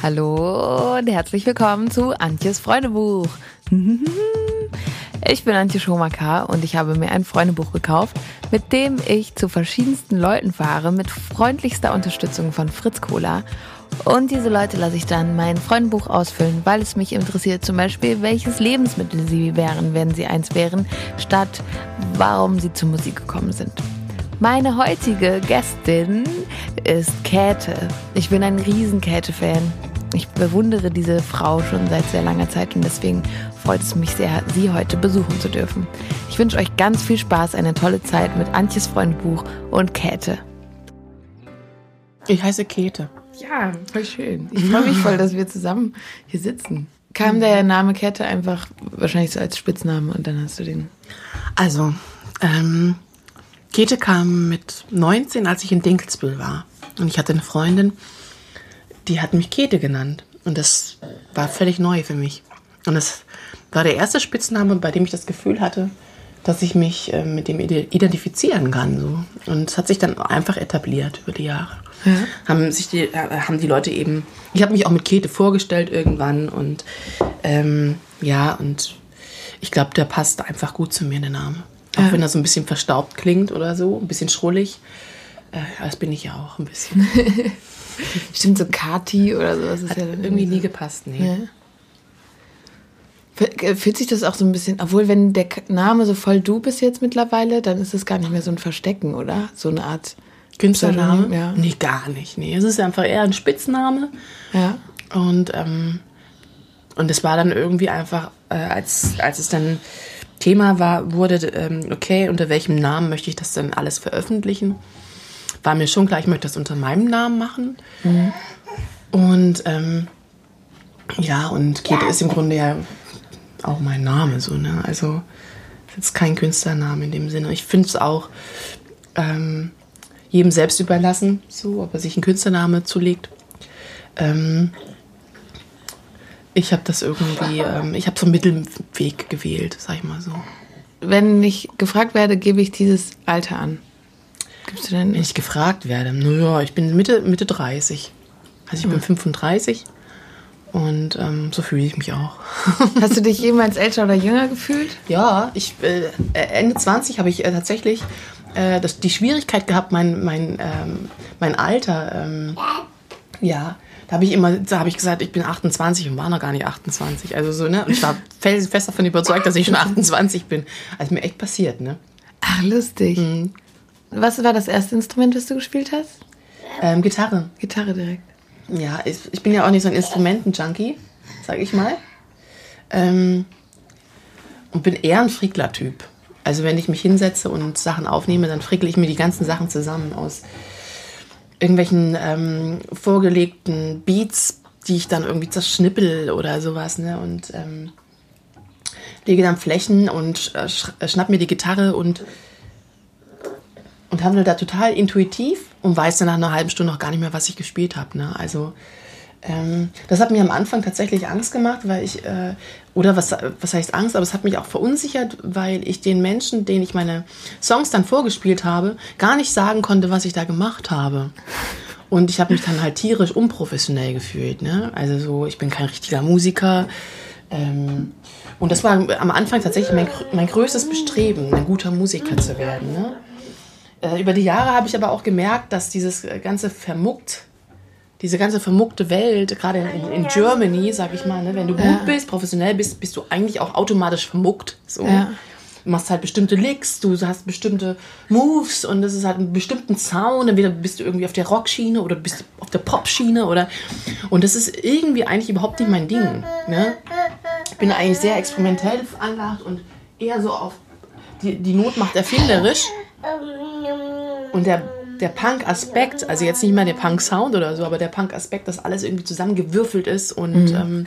Hallo und herzlich willkommen zu Antjes Freundebuch. Ich bin Antje Schomaker und ich habe mir ein Freundebuch gekauft, mit dem ich zu verschiedensten Leuten fahre, mit freundlichster Unterstützung von Fritz Cola. Und diese Leute lasse ich dann mein Freundebuch ausfüllen, weil es mich interessiert, zum Beispiel, welches Lebensmittel sie wären, wenn sie eins wären, statt warum sie zur Musik gekommen sind. Meine heutige Gästin ist Käthe. Ich bin ein riesen Käthe-Fan. Ich bewundere diese Frau schon seit sehr langer Zeit und deswegen freut es mich sehr, sie heute besuchen zu dürfen. Ich wünsche euch ganz viel Spaß, eine tolle Zeit mit Antjes Freundbuch und Käthe. Ich heiße Käthe. Ja, voll schön. Ich freue mich voll, dass wir zusammen hier sitzen. Kam der Name Käthe einfach wahrscheinlich so als Spitzname und dann hast du den. Also, ähm, Käthe kam mit 19, als ich in Dinkelsbühl war. Und ich hatte eine Freundin, die hat mich Käthe genannt. Und das war völlig neu für mich. Und das war der erste Spitzname, bei dem ich das Gefühl hatte, dass ich mich äh, mit dem identifizieren kann. So. Und es hat sich dann einfach etabliert über die Jahre. Ja. Haben sich die, äh, haben die Leute eben. Ich habe mich auch mit Käthe vorgestellt irgendwann und ähm, ja, und ich glaube, der passt einfach gut zu mir, der Name. Auch ja. wenn er so ein bisschen verstaubt klingt oder so, ein bisschen schrullig. Äh, das bin ich ja auch ein bisschen. Stimmt, so Kati oder so. Das ist Hat ja irgendwie nie gepasst, nee. Ja. Fühlt sich das auch so ein bisschen, obwohl wenn der Name so voll du bist jetzt mittlerweile, dann ist es gar nicht mehr so ein Verstecken, oder? So eine Art Künstlername? Ja. Nee, gar nicht. Nee, es ist einfach eher ein Spitzname. Ja. Und, ähm, und es war dann irgendwie einfach, äh, als, als es dann Thema war, wurde, ähm, okay, unter welchem Namen möchte ich das denn alles veröffentlichen? War mir schon klar, ich möchte das unter meinem Namen machen. Mhm. Und ähm, ja, und Käthe ist im Grunde ja auch mein Name, so, ne? Also, ist jetzt kein Künstlername in dem Sinne. Ich finde es auch ähm, jedem selbst überlassen, so, ob er sich einen Künstlername zulegt. Ähm, ich habe das irgendwie, ähm, ich habe so einen Mittelweg gewählt, sag ich mal so. Wenn ich gefragt werde, gebe ich dieses Alter an. Gibst du denn? Wenn ich gefragt werde, naja, ich bin Mitte, Mitte 30. Also ich hm. bin 35 und ähm, so fühle ich mich auch. Hast du dich jemals älter oder jünger gefühlt? Ja, ich, äh, Ende 20 habe ich äh, tatsächlich äh, das, die Schwierigkeit gehabt, mein, mein, ähm, mein Alter, ähm, ja, da habe ich immer, da habe ich gesagt, ich bin 28 und war noch gar nicht 28. Also so, ne? Und ich war fest davon überzeugt, dass ich schon 28 bin. Also mir echt passiert, ne? Ach, lustig. Mhm. Was war das erste Instrument, das du gespielt hast? Ähm, Gitarre. Gitarre direkt. Ja, ich, ich, bin ja auch nicht so ein Instrumenten-Junkie, sag ich mal. Ähm, und bin eher ein Frickler-Typ. Also wenn ich mich hinsetze und Sachen aufnehme, dann frickel ich mir die ganzen Sachen zusammen aus irgendwelchen ähm, vorgelegten Beats, die ich dann irgendwie zerschnippel oder sowas, ne? Und ähm, lege dann Flächen und äh, äh schnapp mir die Gitarre und und handle da total intuitiv und weiß dann nach einer halben Stunde noch gar nicht mehr, was ich gespielt habe. Ne? Also ähm, das hat mir am Anfang tatsächlich Angst gemacht, weil ich, äh, oder was, was heißt Angst, aber es hat mich auch verunsichert, weil ich den Menschen, denen ich meine Songs dann vorgespielt habe, gar nicht sagen konnte, was ich da gemacht habe. Und ich habe mich dann halt tierisch unprofessionell gefühlt. Ne? Also so, ich bin kein richtiger Musiker. Ähm, und das war am Anfang tatsächlich mein, mein größtes Bestreben, ein guter Musiker zu werden. Ne? Äh, über die Jahre habe ich aber auch gemerkt, dass dieses ganze vermuckt diese ganze vermuckte Welt, gerade in, in Germany, sag ich mal, ne, wenn du gut ja. bist, professionell bist, bist du eigentlich auch automatisch vermuckt. So. Ja. Du machst halt bestimmte Licks, du hast bestimmte Moves und das ist halt einen bestimmten Sound. Entweder bist du irgendwie auf der Rockschiene oder du bist auf der Popschiene oder und das ist irgendwie eigentlich überhaupt nicht mein Ding. Ne? Ich bin eigentlich sehr experimentell veranlagt und eher so auf die, die Not macht erfinderisch. Und der der Punk-Aspekt, also jetzt nicht mal der Punk-Sound oder so, aber der Punk-Aspekt, dass alles irgendwie zusammengewürfelt ist und, mhm. ähm,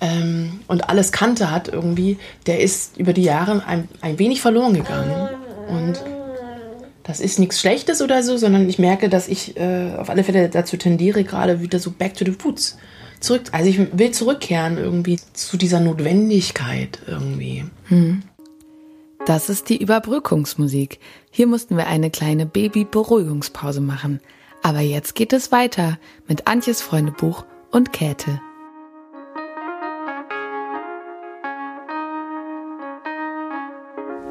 ähm, und alles Kante hat irgendwie, der ist über die Jahre ein, ein wenig verloren gegangen. Und das ist nichts Schlechtes oder so, sondern ich merke, dass ich äh, auf alle Fälle dazu tendiere, gerade wieder so back to the roots zurück. Also ich will zurückkehren irgendwie zu dieser Notwendigkeit irgendwie. Mhm. Das ist die Überbrückungsmusik. Hier mussten wir eine kleine Baby-Beruhigungspause machen. Aber jetzt geht es weiter mit Antjes Freundebuch und Käthe.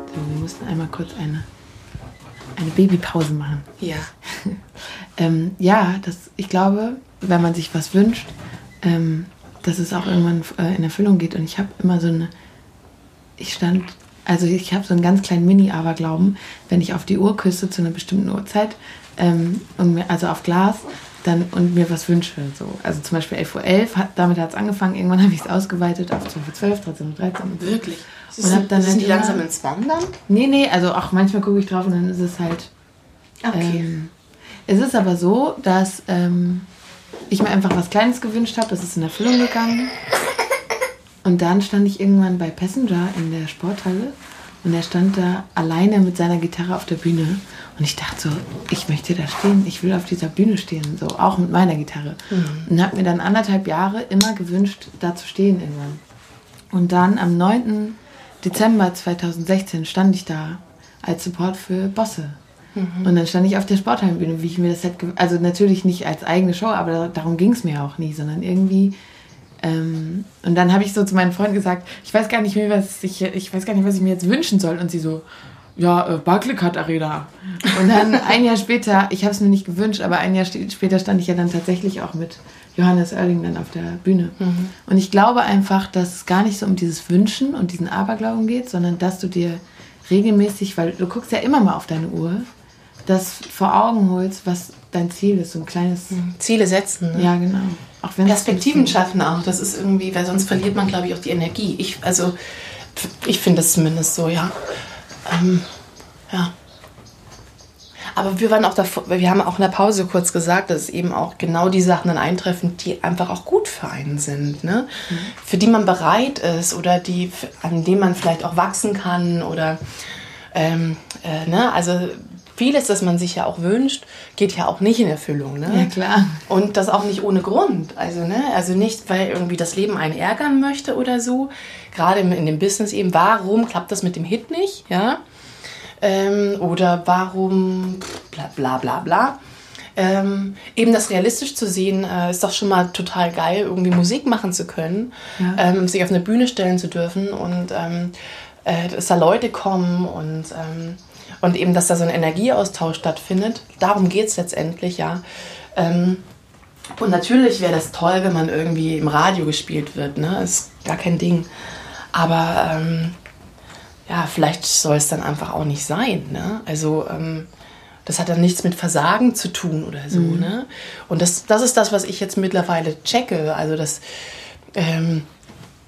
So, wir mussten einmal kurz eine, eine Babypause machen. Ja. ähm, ja, das, ich glaube, wenn man sich was wünscht, ähm, dass es auch irgendwann äh, in Erfüllung geht. Und ich habe immer so eine, ich stand, also ich habe so einen ganz kleinen Mini-Aberglauben, wenn ich auf die Uhr küsse zu einer bestimmten Uhrzeit, ähm, und mir, also auf Glas, dann und mir was wünsche. So. Also zum Beispiel 11.11 Uhr, hat, damit hat es angefangen. Irgendwann habe ich es ausgeweitet auf 12.12 Uhr, 13 Uhr, 13 Uhr. Wirklich? Und hab dann sind die langsam ins Wandern? Nee, nee, also auch manchmal gucke ich drauf und dann ist es halt. Okay. Ähm, es ist aber so, dass ähm, ich mir einfach was Kleines gewünscht habe, das ist in Erfüllung gegangen. Und dann stand ich irgendwann bei Passenger in der Sporthalle und er stand da alleine mit seiner Gitarre auf der Bühne. Und ich dachte so, ich möchte da stehen, ich will auf dieser Bühne stehen, so auch mit meiner Gitarre. Und habe mir dann anderthalb Jahre immer gewünscht, da zu stehen irgendwann. Und dann am 9. Dezember 2016 stand ich da als Support für Bosse. Und dann stand ich auf der Sporthallenbühne, wie ich mir das hätte, also natürlich nicht als eigene Show, aber da- darum ging es mir auch nie, sondern irgendwie. Ähm, und dann habe ich so zu meinen Freunden gesagt, ich weiß gar nicht mehr, was ich, ich weiß gar nicht, was ich mir jetzt wünschen soll. Und sie so, ja, äh, Barclaycard Arena. Und dann ein Jahr später, ich habe es mir nicht gewünscht, aber ein Jahr später stand ich ja dann tatsächlich auch mit Johannes Oerling dann auf der Bühne. Und ich glaube einfach, dass es gar nicht so um dieses Wünschen und diesen Aberglauben geht, sondern dass du dir regelmäßig, weil du guckst ja immer mal auf deine Uhr, das vor Augen holst, was dein Ziel ist, so ein kleines, Ziele setzen. Ne? ja genau. Perspektiven schaffen auch. Das ist irgendwie, weil sonst verliert man, glaube ich, auch die Energie. Ich, also, ich finde das zumindest so, ja. Ähm, ja. Aber wir waren auch davor, wir haben auch in der Pause kurz gesagt, dass eben auch genau die Sachen dann eintreffen, die einfach auch gut für einen sind, ne? Für die man bereit ist oder die, an denen man vielleicht auch wachsen kann oder, ähm, äh, ne? Also, vieles, das man sich ja auch wünscht, geht ja auch nicht in Erfüllung, ne? Ja, klar. Und das auch nicht ohne Grund. Also, ne? also nicht, weil irgendwie das Leben einen ärgern möchte oder so. Gerade in dem Business eben, warum klappt das mit dem Hit nicht? Ja? Ähm, oder warum bla bla bla bla. Ähm, eben das realistisch zu sehen, äh, ist doch schon mal total geil, irgendwie Musik machen zu können, Ja. ähm, sich auf eine Bühne stellen zu dürfen und ähm, äh, dass da Leute kommen und, ähm, und eben, dass da so ein Energieaustausch stattfindet. Darum geht es letztendlich, ja. Ähm, und natürlich wäre das toll, wenn man irgendwie im Radio gespielt wird, ne? Ist gar kein Ding. Aber ähm, ja, vielleicht soll es dann einfach auch nicht sein, ne? Also ähm, das hat dann nichts mit Versagen zu tun oder so, ne? Und das, das ist das, was ich jetzt mittlerweile checke. Also das, ähm,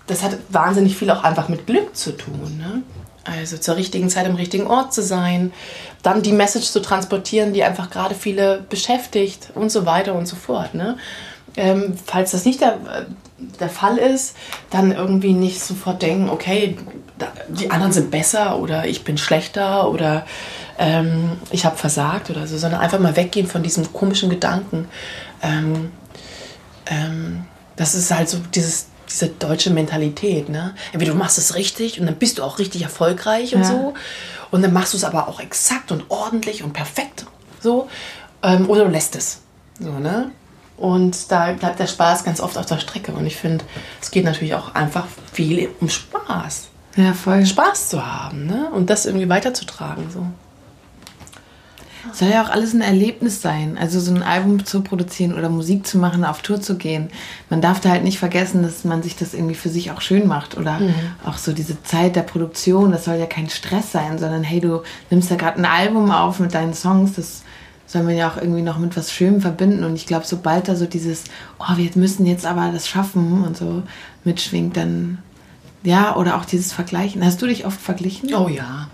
das hat wahnsinnig viel auch einfach mit Glück zu tun, ne? Also zur richtigen Zeit am richtigen Ort zu sein, dann die Message zu transportieren, die einfach gerade viele beschäftigt und so weiter und so fort. Ne? Ähm, falls das nicht der, der Fall ist, dann irgendwie nicht sofort denken, okay, die anderen sind besser oder ich bin schlechter oder ähm, ich habe versagt oder so, sondern einfach mal weggehen von diesem komischen Gedanken. Ähm, ähm, das ist halt so dieses, diese deutsche Mentalität. Ne? Entweder du machst es richtig und dann bist du auch richtig erfolgreich und Ja. so. Und dann machst du es aber auch exakt und ordentlich und perfekt. So. Ähm, oder du lässt es. So, ne? Und da bleibt der Spaß ganz oft auf der Strecke. Und ich finde, es geht natürlich auch einfach viel um Spaß. Ja, voll. Spaß zu haben, ne? Und das irgendwie weiterzutragen. So. Soll ja auch alles ein Erlebnis sein. Also so ein Album zu produzieren oder Musik zu machen, auf Tour zu gehen. Man darf da halt nicht vergessen, dass man sich das irgendwie für sich auch schön macht. Oder auch so diese Zeit der Produktion, das soll ja kein Stress sein, sondern hey, du nimmst da gerade ein Album auf mit deinen Songs, das soll man ja auch irgendwie noch mit was Schönem verbinden. Und ich glaube, sobald da so dieses, oh, wir müssen jetzt aber das schaffen und so mitschwingt, dann ja, oder auch dieses Vergleichen. Hast du dich oft verglichen? Oh ja.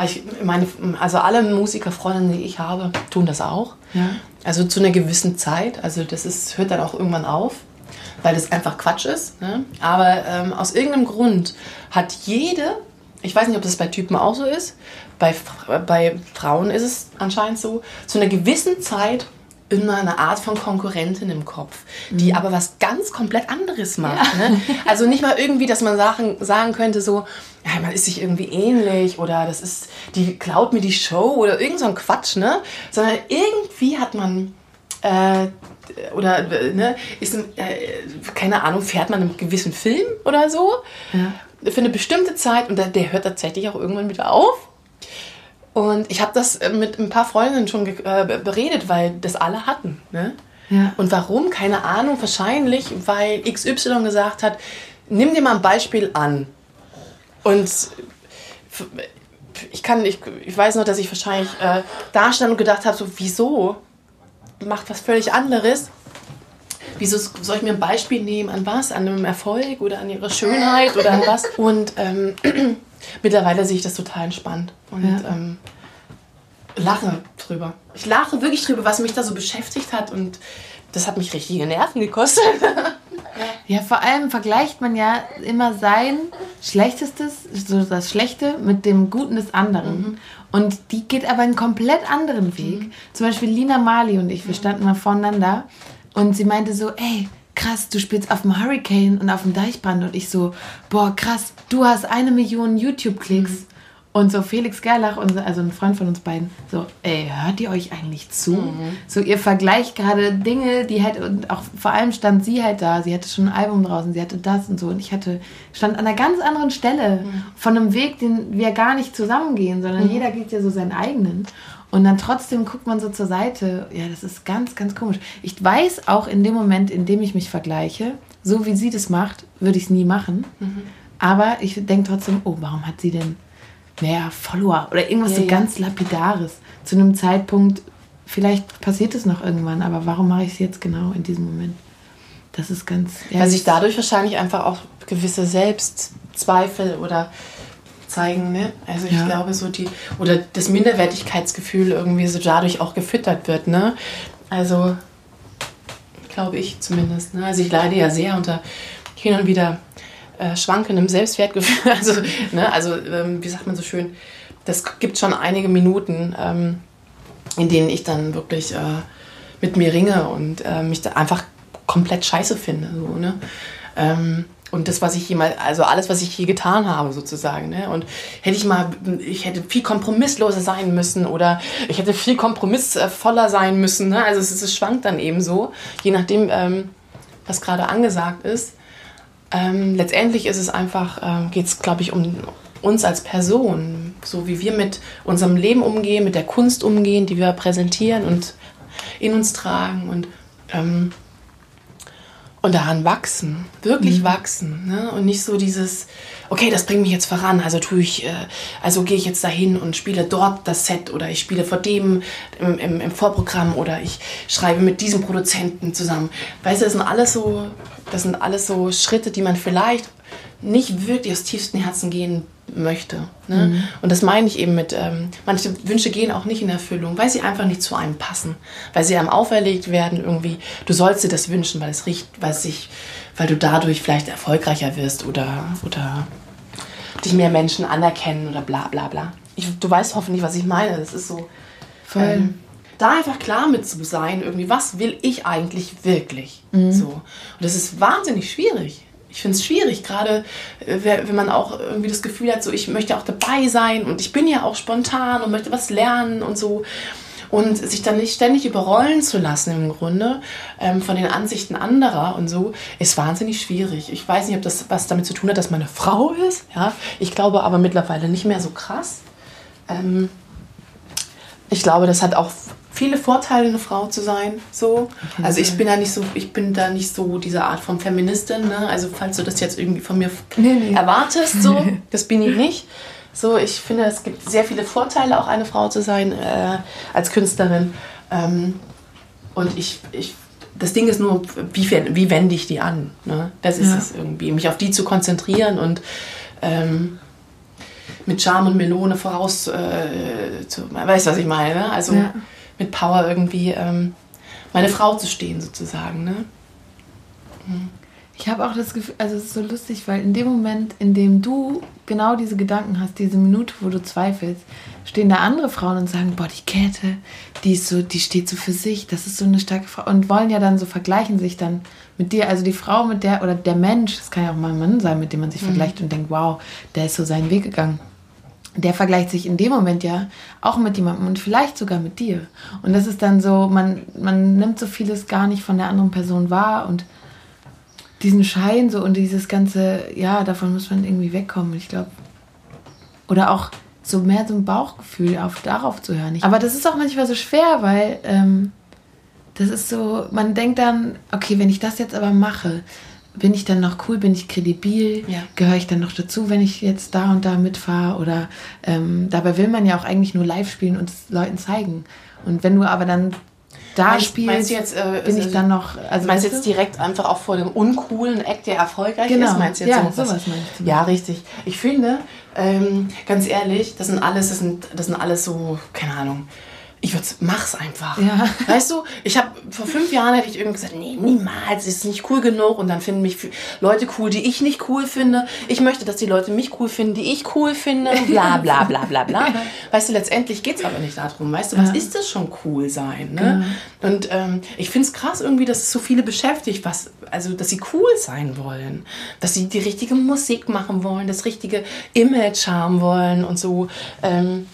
Also, ich meine, also alle Musikerfreundinnen, die ich habe, tun das auch. Ja. Also zu einer gewissen Zeit. Also das ist, hört dann auch irgendwann auf, weil das einfach Quatsch ist. Ne? Aber ähm, aus irgendeinem Grund hat jede, ich weiß nicht, ob das bei Typen auch so ist, bei, bei Frauen ist es anscheinend so, zu einer gewissen Zeit immer eine Art von Konkurrentin im Kopf, die aber was ganz komplett anderes macht. Ne? Also nicht mal irgendwie, dass man Sachen sagen könnte, so, ja, man ist sich irgendwie ähnlich oder das ist, die klaut mir die Show oder irgend so ein Quatsch, ne? Sondern irgendwie hat man äh, oder ne, ist, äh, keine Ahnung, fährt man einen gewissen Film oder so Ja. für eine bestimmte Zeit und der, der hört tatsächlich auch irgendwann wieder auf. Und ich habe das äh, mit ein paar Freundinnen schon äh, beredet, weil das alle hatten. Ne? Ja. Und warum? Keine Ahnung. Wahrscheinlich, weil XY gesagt hat, nimm dir mal ein Beispiel an. Und ich kann, ich, ich weiß noch, dass ich wahrscheinlich äh, da stand und gedacht habe, so, wieso? Macht was völlig anderes. Wieso soll ich mir ein Beispiel nehmen? An was? An einem Erfolg oder an ihrer Schönheit oder an was? Und ähm, mittlerweile sehe ich das total entspannt. Und Ja. ähm, lache drüber. Ich lache wirklich drüber, was mich da so beschäftigt hat. Und das hat mich richtige Nerven gekostet. Ja, vor allem vergleicht man ja immer sein Schlechtestes, so das Schlechte, mit dem Guten des anderen. Und die geht aber einen komplett anderen Weg. Zum Beispiel Lina Mali und ich, wir standen mal voneinander und sie meinte so, ey, krass, du spielst auf dem Hurricane und auf dem Deichbrand. Und ich so, boah, krass, du hast eine Million YouTube-Klicks. Und so Felix Gerlach, unser, also ein Freund von uns beiden, so, ey, hört ihr euch eigentlich zu? So, ihr vergleicht gerade Dinge, die halt, und auch vor allem stand sie halt da, sie hatte schon ein Album draußen, sie hatte das und so. Und ich hatte, stand an einer ganz anderen Stelle von einem Weg, den wir gar nicht zusammengehen, sondern jeder geht ja so seinen eigenen. Und dann trotzdem guckt man so zur Seite. Ja, das ist ganz, ganz komisch. Ich weiß auch in dem Moment, in dem ich mich vergleiche, so wie sie das macht, würde ich es nie machen. Aber ich denke trotzdem, oh, warum hat sie denn mehr Follower oder irgendwas Ja, so ja. ganz Lapidares zu einem Zeitpunkt. Vielleicht passiert es noch irgendwann, aber warum mache ich es jetzt genau in diesem Moment? Das ist ganz. Ja, Weil sich dadurch wahrscheinlich einfach auch gewisse Selbstzweifel oder zeigen, ne? Also ich Ja. glaube so die oder das Minderwertigkeitsgefühl irgendwie so dadurch auch gefüttert wird, ne? Also glaube ich zumindest, ne? Also ich leide ja sehr unter hin und wieder äh, schwankendem Selbstwertgefühl. Also, ne? Also ähm, wie sagt man so schön, das gibt schon einige Minuten, ähm, in denen ich dann wirklich äh, mit mir ringe und äh, mich da einfach komplett scheiße finde. So, ne? ähm, und das, was ich jemals, also alles, was ich je getan habe, sozusagen. Ne? Und hätte ich mal, ich hätte viel kompromissloser sein müssen oder ich hätte viel kompromissvoller sein müssen. Ne? Also es, es schwankt dann eben so, je nachdem, ähm, was gerade angesagt ist. Ähm, letztendlich ist es einfach, ähm, geht es, glaube ich, um uns als Person, so wie wir mit unserem Leben umgehen, mit der Kunst umgehen, die wir präsentieren und in uns tragen und, ähm, und daran wachsen, wirklich wachsen. Ne? Und nicht so dieses, okay, das bringt mich jetzt voran, also tue ich, äh, also gehe ich jetzt dahin und spiele dort das Set oder ich spiele vor dem im, im, im Vorprogramm oder ich schreibe mit diesem Produzenten zusammen. Weißt du, das sind alles so, das sind alles so Schritte, die man vielleicht nicht wirklich aus tiefstem Herzen gehen möchte. Ne? Und das meine ich eben mit, ähm, manche Wünsche gehen auch nicht in Erfüllung, weil sie einfach nicht zu einem passen, weil sie einem auferlegt werden irgendwie, du sollst dir das wünschen, weil es riecht, weil es sich, weil du dadurch vielleicht erfolgreicher wirst oder, oder dich mehr Menschen anerkennen oder bla bla bla. Ich, du weißt hoffentlich, was ich meine. Das ist so. Voll. Ähm, da einfach klar mit zu sein, irgendwie, was will ich eigentlich wirklich? So. Und das ist wahnsinnig schwierig. Ich finde es schwierig, gerade äh, wenn man auch irgendwie das Gefühl hat, so ich möchte auch dabei sein und ich bin ja auch spontan und möchte was lernen und so. Und sich dann nicht ständig überrollen zu lassen im Grunde ähm, von den Ansichten anderer und so, ist wahnsinnig schwierig. Ich weiß nicht, ob das was damit zu tun hat, dass meine Frau ist. Ja? Ich glaube aber mittlerweile nicht mehr so krass. Ähm, ich glaube, das hat auch viele Vorteile, eine Frau zu sein. So. Also ich bin da nicht so, ich bin da nicht so diese Art von Feministin. Ne? Also falls du das jetzt irgendwie von mir Nee, nee. erwartest, so, das bin ich nicht. So, ich finde, es gibt sehr viele Vorteile, auch eine Frau zu sein äh, als Künstlerin. Ähm, und ich, ich, das Ding ist nur, wie, wie wende ich die an? Ne? Das ist Ja. es irgendwie, mich auf die zu konzentrieren und ähm, mit Charme und Melone voraus äh, zu, weißt du, was ich meine? ne? Also Ja. Mit Power irgendwie ähm, meine Frau zu stehen, sozusagen. Ne? Ich habe auch das Gefühl, also es ist so lustig, weil in dem Moment, in dem du genau diese Gedanken hast, diese Minute, wo du zweifelst, stehen da andere Frauen und sagen, boah, die Käthe, die ist so, die steht so für sich, das ist so eine starke Frau und wollen ja dann so vergleichen sich dann mit dir, also die Frau mit der oder der Mensch, das kann ja auch mal ein Mann sein, mit dem man sich vergleicht und denkt, wow, der ist so seinen Weg gegangen. Der vergleicht sich in dem Moment ja auch mit jemandem und vielleicht sogar mit dir. Und das ist dann so, man, man nimmt so vieles gar nicht von der anderen Person wahr und diesen Schein so und dieses ganze, ja, davon muss man irgendwie wegkommen. Ich glaube, oder auch so mehr so ein Bauchgefühl auf darauf zu hören. Aber das ist auch manchmal so schwer, weil ähm, das ist so, man denkt dann, okay, wenn ich das jetzt aber mache, bin ich dann noch cool, bin ich kredibil, ja. gehöre ich dann noch dazu, wenn ich jetzt da und da mitfahre oder ähm, dabei will man ja auch eigentlich nur live spielen und es Leuten zeigen. Und wenn du aber dann da meinst, spielst, meinst jetzt, äh, bin ich dann noch. Also meinst du jetzt direkt einfach auch vor dem uncoolen Act, der erfolgreich genau. ist? Meinst du jetzt ja, so sowas meinst. Ja, richtig. Ich finde, ähm, ganz ehrlich, das sind alles, das sind, das sind alles so, keine Ahnung ich würde mach's einfach. Ja. Weißt du, ich habe vor fünf Jahren hätte ich irgendwie gesagt, nee, niemals, ist nicht cool genug und dann finden mich Leute cool, die ich nicht cool finde. Ich möchte, dass die Leute mich cool finden, die ich cool finde, bla bla bla bla bla. weißt du, letztendlich geht's aber nicht darum, weißt du, was ja. ist das schon cool sein, ne? Genau. Und ähm, ich find's krass irgendwie, dass es so viele beschäftigt, was also dass sie cool sein wollen, dass sie die richtige Musik machen wollen, das richtige Image haben wollen und so. Ähm,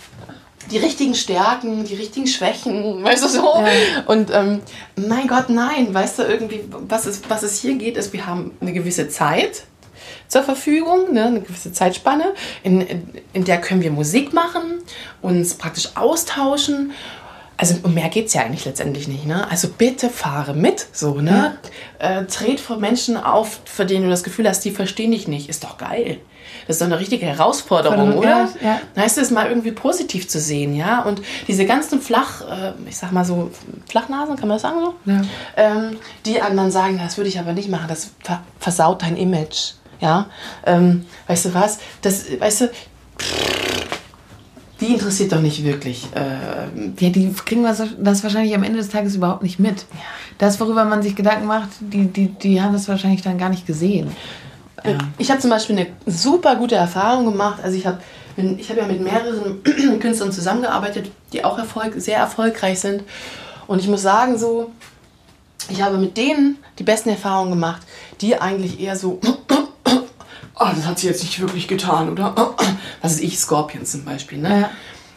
die richtigen Stärken, die richtigen Schwächen, weißt du so? Ja. Und ähm, mein Gott, nein, weißt du, irgendwie, was es, was es hier geht, ist, wir haben eine gewisse Zeit zur Verfügung, ne, eine gewisse Zeitspanne, in, in, in der können wir Musik machen, uns praktisch austauschen. Also um mehr geht es ja eigentlich letztendlich nicht. Ne? Also bitte fahre mit, so, ne? Ja. Äh, tret vor Menschen auf, für denen du das Gefühl hast, die verstehen dich nicht. Ist doch geil. Das ist doch eine richtige Herausforderung, Von, oder? Ja, ja. Heißt es mal irgendwie positiv zu sehen, ja? Und diese ganzen Flach, äh, ich sag mal so, Flachnasen, kann man das sagen so? Ja. Ähm, die anderen sagen, das würde ich aber nicht machen, das versaut dein Image, ja? Ähm, weißt du was? Das, weißt du, die interessiert doch nicht wirklich. Äh, ja, die kriegen das, das wahrscheinlich am Ende des Tages überhaupt nicht mit. Das, worüber man sich Gedanken macht, die, die, die haben das wahrscheinlich dann gar nicht gesehen. Ja. Ich habe zum Beispiel eine super gute Erfahrung gemacht. Also ich habe ich hab ja mit mehreren Künstlern zusammengearbeitet, die auch Erfolg, sehr erfolgreich sind. Und ich muss sagen, so, ich habe mit denen die besten Erfahrungen gemacht, die eigentlich eher so, oh, das hat sie jetzt nicht wirklich getan, oder? Was ist ich, Scorpions zum Beispiel, ne? Ja.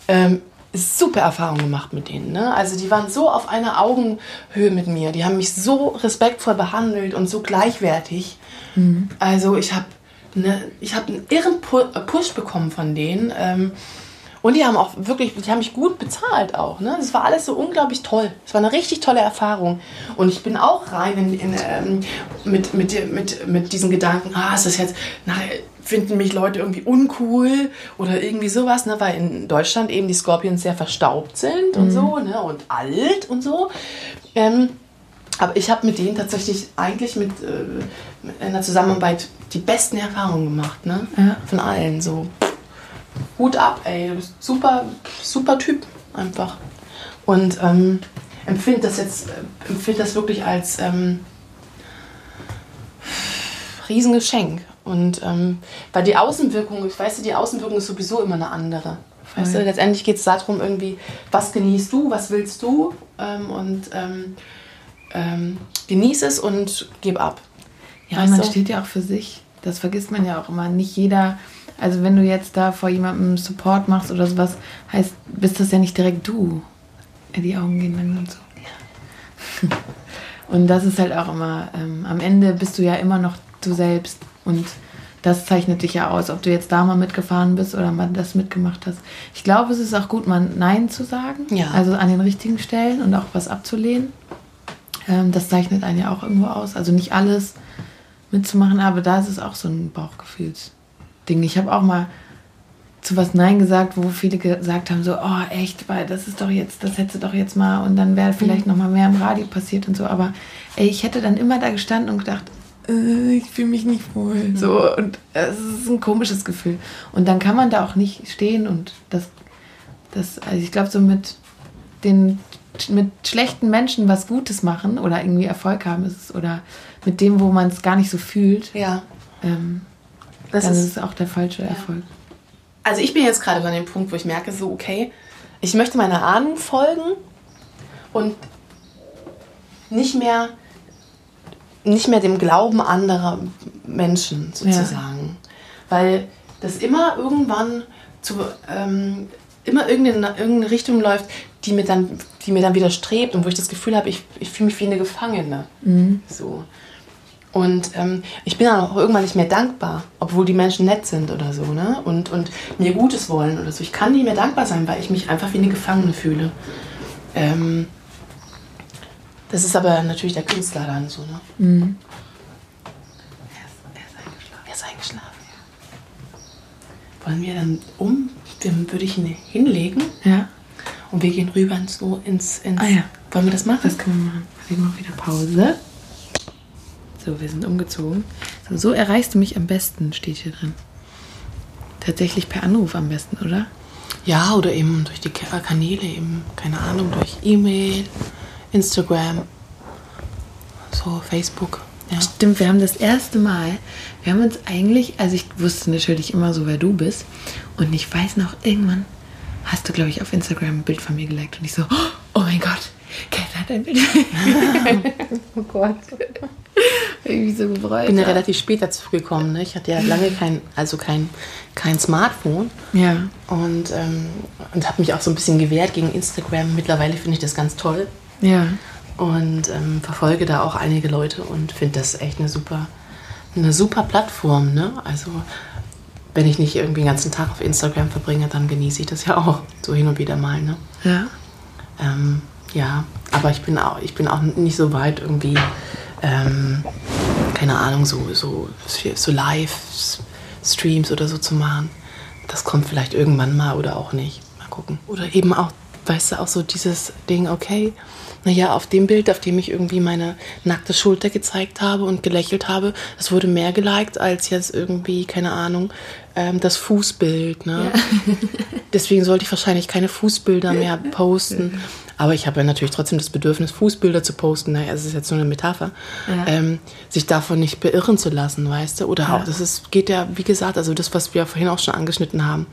Ähm, super Erfahrung gemacht mit denen. Ne? Also die waren so auf einer Augenhöhe mit mir. Die haben mich so respektvoll behandelt und so gleichwertig. Mhm. Also ich habe ne, hab einen irren äh, Push bekommen von denen. Ähm, und die haben auch wirklich, die haben mich gut bezahlt auch. Ne? Das war alles so unglaublich toll. Es war eine richtig tolle Erfahrung. Und ich bin auch rein in, in, ähm, mit, mit, mit, mit diesen Gedanken, ah, ist das jetzt, na, finden mich Leute irgendwie uncool oder irgendwie sowas, ne? weil in Deutschland eben die Scorpions sehr verstaubt sind mhm. und so ne? und alt und so. Ähm, aber ich habe mit denen tatsächlich eigentlich mit, äh, mit einer Zusammenarbeit die besten Erfahrungen gemacht, ne? Ja. Von allen. So. Hut ab, ey. Du bist super, super Typ einfach. Und ähm, empfinde das jetzt, äh, empfinde das wirklich als ähm, Riesengeschenk. Und ähm, weil die Außenwirkung, ich weiß, die Außenwirkung ist sowieso immer eine andere. Weißt du, letztendlich geht es darum, irgendwie, was genießt du, was willst du? Ähm, und ähm, ähm, genieße es und gib ab. Ja, weißt man du? steht ja auch für sich. Das vergisst man ja auch immer. Nicht jeder, also wenn du jetzt da vor jemandem Support machst oder sowas, heißt, bist das ja nicht direkt du. Die Augen gehen dann und so. Ja. Und das ist halt auch immer, ähm, am Ende bist du ja immer noch du selbst und das zeichnet dich ja aus, ob du jetzt da mal mitgefahren bist oder mal das mitgemacht hast. Ich glaube, es ist auch gut, mal Nein zu sagen, ja. also an den richtigen Stellen und auch was abzulehnen. Ähm, das zeichnet einen ja auch irgendwo aus. Also nicht alles mitzumachen, aber da ist es auch so ein Bauchgefühlsding. Ich habe auch mal zu was Nein gesagt, wo viele gesagt haben, so, oh echt, weil das ist doch jetzt, das hätte doch jetzt mal und dann wäre vielleicht mhm. noch mal mehr im Radio passiert und so. Aber ey, ich hätte dann immer da gestanden und gedacht, äh, ich fühle mich nicht wohl. Mhm. So, und es ist ein komisches Gefühl. Und dann kann man da auch nicht stehen und das, das also ich glaube, so mit den mit schlechten Menschen was Gutes machen oder irgendwie Erfolg haben ist oder mit dem, wo man es gar nicht so fühlt, ja. Ähm, das dann ist, ist auch der falsche ja. Erfolg. Also ich bin jetzt gerade an dem Punkt, wo ich merke, so okay, ich möchte meiner Ahnung folgen und nicht mehr nicht mehr dem Glauben anderer Menschen sozusagen. Ja. Weil das immer irgendwann zu, ähm, immer irgendeine, irgendeine Richtung läuft, die mir dann, die mir dann widerstrebt und wo ich das Gefühl habe, ich, ich fühle mich wie eine Gefangene. Mhm. So. Und ähm, ich bin dann auch irgendwann nicht mehr dankbar, obwohl die Menschen nett sind oder so, ne? Und, und mir Gutes wollen oder so. Ich kann nicht mehr dankbar sein, weil ich mich einfach wie eine Gefangene fühle. Ähm, das ist aber natürlich der Künstler dann so, ne? Mhm. Er ist, er ist eingeschlafen. Er ist eingeschlafen, ja. Wollen wir dann um, dann würde ich ihn hinlegen Ja. Und wir gehen rüber ins, ins, ins Ah ja. Wollen wir das machen? Das können wir machen. Ich mache wieder Pause. So, wir sind umgezogen. So, so erreichst du mich am besten, steht hier drin. Tatsächlich per Anruf am besten, oder? Ja, oder eben durch die Ka- Kanäle, eben, keine Ahnung, durch E-Mail, Instagram, so Facebook. Ja. Stimmt, wir haben das erste Mal, wir haben uns eigentlich, also ich wusste natürlich immer so, wer du bist. Und ich weiß noch, irgendwann hast du, glaube ich, auf Instagram ein Bild von mir geliked. Und ich so, oh mein Gott, Kat hat ein Bild. oh Gott. Ich mich so gefreut. Ich bin ja relativ spät dazu gekommen. Ne? Ich hatte ja lange kein, also kein, kein Smartphone Ja. und, ähm, und habe mich auch so ein bisschen gewehrt gegen Instagram. Mittlerweile finde ich das ganz toll Ja. und ähm, verfolge da auch einige Leute und finde das echt eine super, eine super Plattform. Ne? Also wenn ich nicht irgendwie den ganzen Tag auf Instagram verbringe, dann genieße ich das ja auch so hin und wieder mal. Ne? Ja. Ähm, ja, aber ich bin auch, ich bin auch nicht so weit irgendwie, ähm, keine Ahnung, so, so, so Live-Streams oder so zu machen. Das kommt vielleicht irgendwann mal oder auch nicht. Mal gucken. Oder eben auch, weißt du, auch so dieses Ding, okay, naja, auf dem Bild, auf dem ich irgendwie meine nackte Schulter gezeigt habe und gelächelt habe, das wurde mehr geliked als jetzt irgendwie, keine Ahnung, ähm, das Fußbild. Ne? Deswegen sollte ich wahrscheinlich keine Fußbilder mehr posten. Aber ich habe ja natürlich trotzdem das Bedürfnis, Fußbilder zu posten. Naja, es ist jetzt nur eine Metapher. Ja. Ähm, sich davon nicht beirren zu lassen, weißt du? Oder Ja. auch, das ist, geht ja, wie gesagt, also das, was wir vorhin auch schon angeschnitten haben,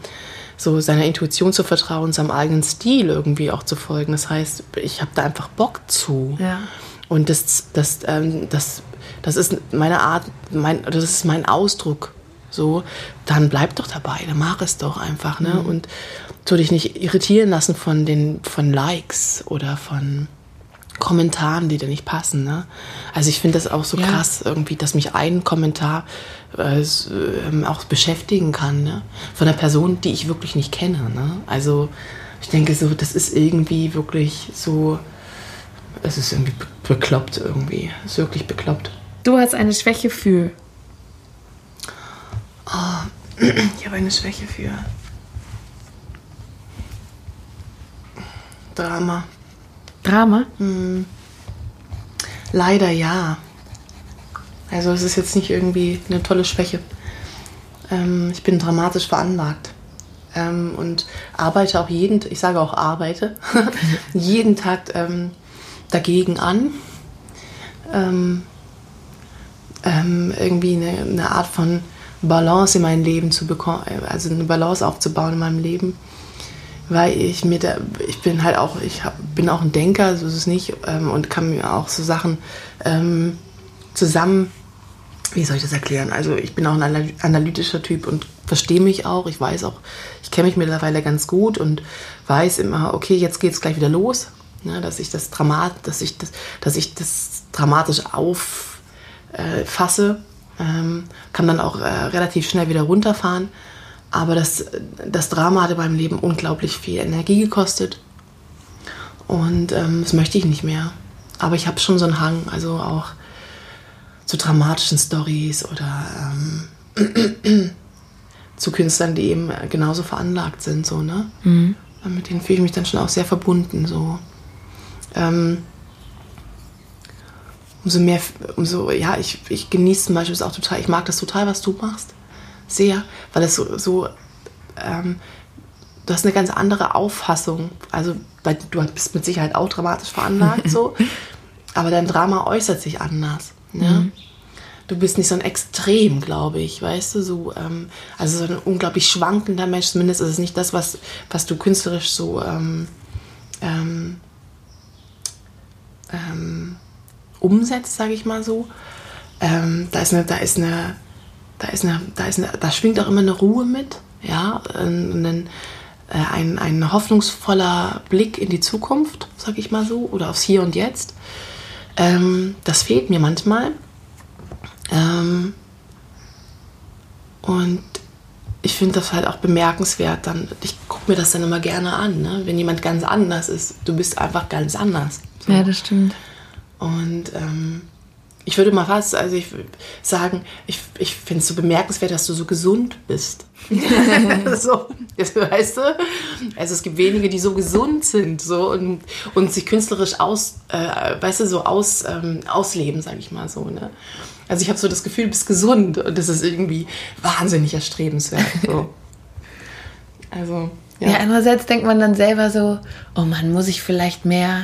so seiner Intuition zu vertrauen, seinem eigenen Stil irgendwie auch zu folgen. Das heißt, ich habe da einfach Bock zu. Ja. Und das, das, ähm, das, das ist meine Art, mein, das ist mein Ausdruck. So, dann bleib doch dabei, dann mach es doch einfach, ne? Und tu dich nicht irritieren lassen von den, von Likes oder von Kommentaren, die dir nicht passen, ne? Also ich finde das auch so Ja. krass irgendwie, dass mich ein Kommentar äh, s- ähm, auch beschäftigen kann, ne? Von einer Person, die ich wirklich nicht kenne, ne? Also ich denke so, das ist irgendwie wirklich so, es ist irgendwie be- bekloppt irgendwie. Es ist wirklich bekloppt. Du hast eine Schwäche für. Ich habe eine Schwäche für Drama. Drama? Leider ja. Also es ist jetzt nicht irgendwie eine tolle Schwäche. Ähm, ich bin dramatisch veranlagt. Ähm, und arbeite auch jeden, ich sage auch arbeite, jeden Tag ähm, dagegen an. Ähm, ähm, irgendwie eine, eine Art von Balance in mein Leben zu bekommen, also eine Balance aufzubauen in meinem Leben weil ich mir da, ich bin halt auch, ich hab, bin auch ein Denker, so ist es nicht, ähm, und kann mir auch so Sachen ähm, zusammen, wie soll ich das erklären? Also ich bin auch ein anal- analytischer Typ und verstehe mich auch, ich weiß auch, ich kenne mich mittlerweile ganz gut und weiß immer, okay, jetzt geht es gleich wieder los, ne, dass ich das Dramat, dass ich das, dass ich das dramatisch auffasse, ähm, kann dann auch äh, relativ schnell wieder runterfahren. Aber das, das Drama hatte beim Leben unglaublich viel Energie gekostet. Und ähm, das möchte ich nicht mehr. Aber ich habe schon so einen Hang, also auch zu dramatischen Stories oder ähm, zu Künstlern, die eben genauso veranlagt sind. So, ne? Mit denen fühle ich mich dann schon auch sehr verbunden. So. Ähm, umso mehr, umso, ja, ich, ich genieße zum Beispiel auch total, ich mag das total, was du machst. Sehr, weil es so, so ähm, du hast eine ganz andere Auffassung. Also, weil du bist mit Sicherheit auch dramatisch veranlagt, so, aber dein Drama äußert sich anders. Ne? Du bist nicht so ein Extrem, glaube ich, weißt du, so, ähm, also so ein unglaublich schwankender Mensch, zumindest ist es nicht das, was, was du künstlerisch so ähm, ähm, ähm, umsetzt, sage ich mal so. Ähm, da ist eine, da ist eine, da ist eine, da ist eine, da schwingt auch immer eine Ruhe mit, ja, ein, äh, ein, ein hoffnungsvoller Blick in die Zukunft, sag ich mal so, oder aufs Hier und Jetzt. Ähm, das fehlt mir manchmal. Ähm, und ich finde das halt auch bemerkenswert. Dann, ich gucke mir das dann immer gerne an, ne? wenn jemand ganz anders ist. Du bist einfach ganz anders. So. Ja, das stimmt. Und ähm, ich würde mal fast, also ich sagen, ich, ich finde es so bemerkenswert, dass du so gesund bist. so, das weißt du? Also es gibt wenige, die so gesund sind so und, und sich künstlerisch aus, äh, weißt du, so aus, ähm, ausleben, sage ich mal so. Ne? Also ich habe so das Gefühl, du bist gesund und das ist irgendwie wahnsinnig erstrebenswert. So. Also ja. ja, andererseits denkt man dann selber so, oh Mann, muss ich vielleicht mehr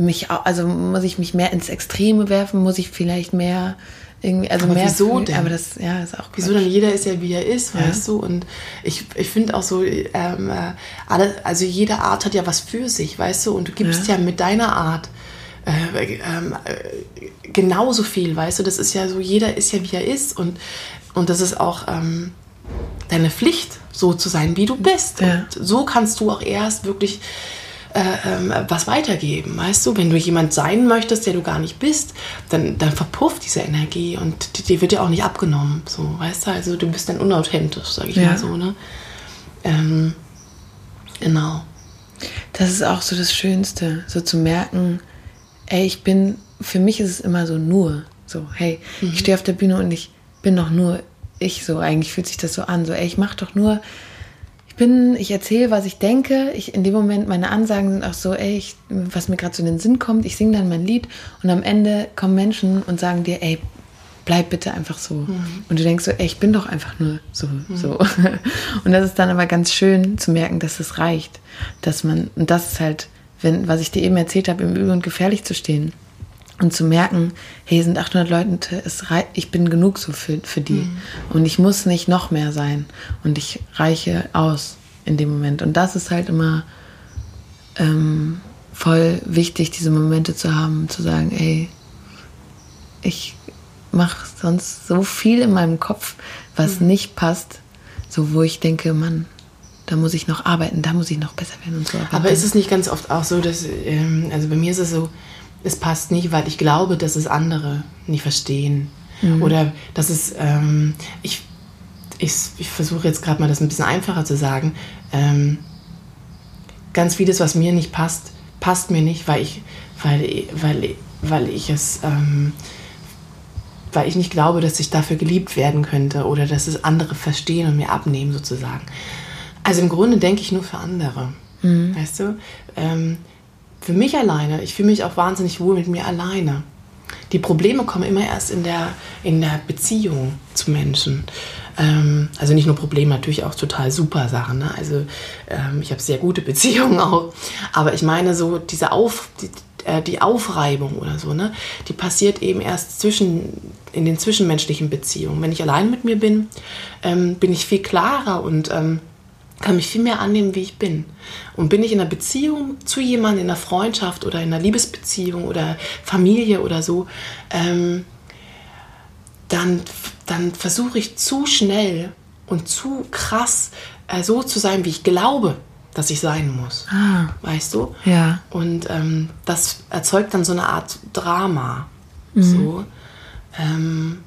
mich, also muss ich mich mehr ins Extreme werfen, muss ich vielleicht mehr irgendwie, also aber mehr. Wieso fühlen, denn? Aber das, ja, ist auch Quatsch. Wieso denn? Jeder ist ja, wie er ist, ja. weißt du? Und ich, ich finde auch so, ähm, äh, alle, also jede Art hat ja was für sich, weißt du? Und du gibst ja, ja mit deiner Art äh, ähm, äh, genauso viel, weißt du? Das ist ja so, jeder ist ja, wie er ist. Und, und das ist auch ähm, deine Pflicht, so zu sein, wie du bist. Ja. Und so kannst du auch erst wirklich äh, was weitergeben. Weißt du, wenn du jemand sein möchtest, der du gar nicht bist, dann, dann verpufft diese Energie und die, die wird dir auch nicht abgenommen. So, weißt du, also du bist dann unauthentisch, sag ich ja. mal so. Ne? Ähm, genau. Das ist auch so das Schönste, so zu merken, ey, ich bin, für mich ist es immer so nur, so, hey, mhm. ich stehe auf der Bühne und ich bin doch nur ich so. Eigentlich fühlt sich das so an, so, ey, ich mache doch nur bin, ich erzähle, was ich denke. Ich, in dem Moment, meine Ansagen sind auch so, ey, ich, was mir gerade so in den Sinn kommt, ich singe dann mein Lied und am Ende kommen Menschen und sagen dir, ey, bleib bitte einfach so. Mhm. Und du denkst so, ey, ich bin doch einfach nur so, mhm. so. Und das ist dann aber ganz schön zu merken, dass es reicht. Dass man, und das ist halt, wenn, was ich dir eben erzählt habe, im Übel und gefährlich zu stehen und zu merken, hey, sind 800 Leute, ich bin genug so für, für die mhm. und ich muss nicht noch mehr sein und ich reiche aus in dem Moment. Und das ist halt immer ähm, voll wichtig, diese Momente zu haben, zu sagen, ey, ich mache sonst so viel in meinem Kopf, was mhm. nicht passt, so wo ich denke, Mann, da muss ich noch arbeiten, da muss ich noch besser werden und so. Aber, Aber ist es nicht ganz oft auch so, dass, ähm, also bei mir ist es so, es passt nicht, weil ich glaube, dass es andere nicht verstehen. Mhm. Oder dass es, ähm, ich, ich, ich versuche jetzt gerade mal das ein bisschen einfacher zu sagen, ähm, ganz vieles, was mir nicht passt, passt mir nicht, weil ich, weil, weil, weil ich es, ähm, weil ich nicht glaube, dass ich dafür geliebt werden könnte oder dass es andere verstehen und mir abnehmen sozusagen. Also im Grunde denke ich nur für andere. Mhm. Weißt du? Ähm, für mich alleine, ich fühle mich auch wahnsinnig wohl mit mir alleine. Die Probleme kommen immer erst in der, in der Beziehung zu Menschen. Ähm, also nicht nur Probleme, natürlich auch total super Sachen. Ne? Also ähm, ich habe sehr gute Beziehungen auch. Aber ich meine so, diese Auf, die, äh, die Aufreibung oder so, ne, die passiert eben erst zwischen, in den zwischenmenschlichen Beziehungen. Wenn ich allein mit mir bin, ähm, bin ich viel klarer und ähm, kann mich viel mehr annehmen, wie ich bin. Und bin ich in einer Beziehung zu jemandem, in einer Freundschaft oder in einer Liebesbeziehung oder Familie oder so, ähm, dann, dann versuche ich zu schnell und zu krass äh, so zu sein, wie ich glaube, dass ich sein muss. Ah. Weißt du? Ja. Und ähm, das erzeugt dann so eine Art Drama. Mhm. So. Ähm,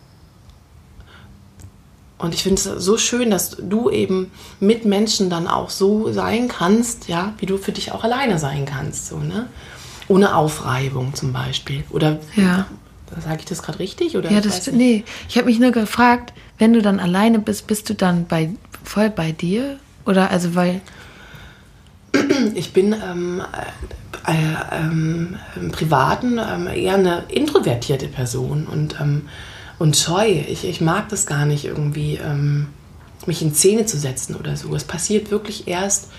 und ich finde es so schön, dass du eben mit Menschen dann auch so sein kannst, ja, wie du für dich auch alleine sein kannst, so, ne? Ohne Aufreibung zum Beispiel. Oder ja. sage ich das gerade richtig? Oder ja, das nee. Ich habe mich nur gefragt, wenn du dann alleine bist, bist du dann bei voll bei dir? Oder also weil. Ich bin ähm, äh, äh, ähm, im Privaten ähm, eher eine introvertierte Person und ähm, und scheu. Ich, ich mag das gar nicht irgendwie, ähm, mich in Szene zu setzen oder so. Es passiert wirklich erst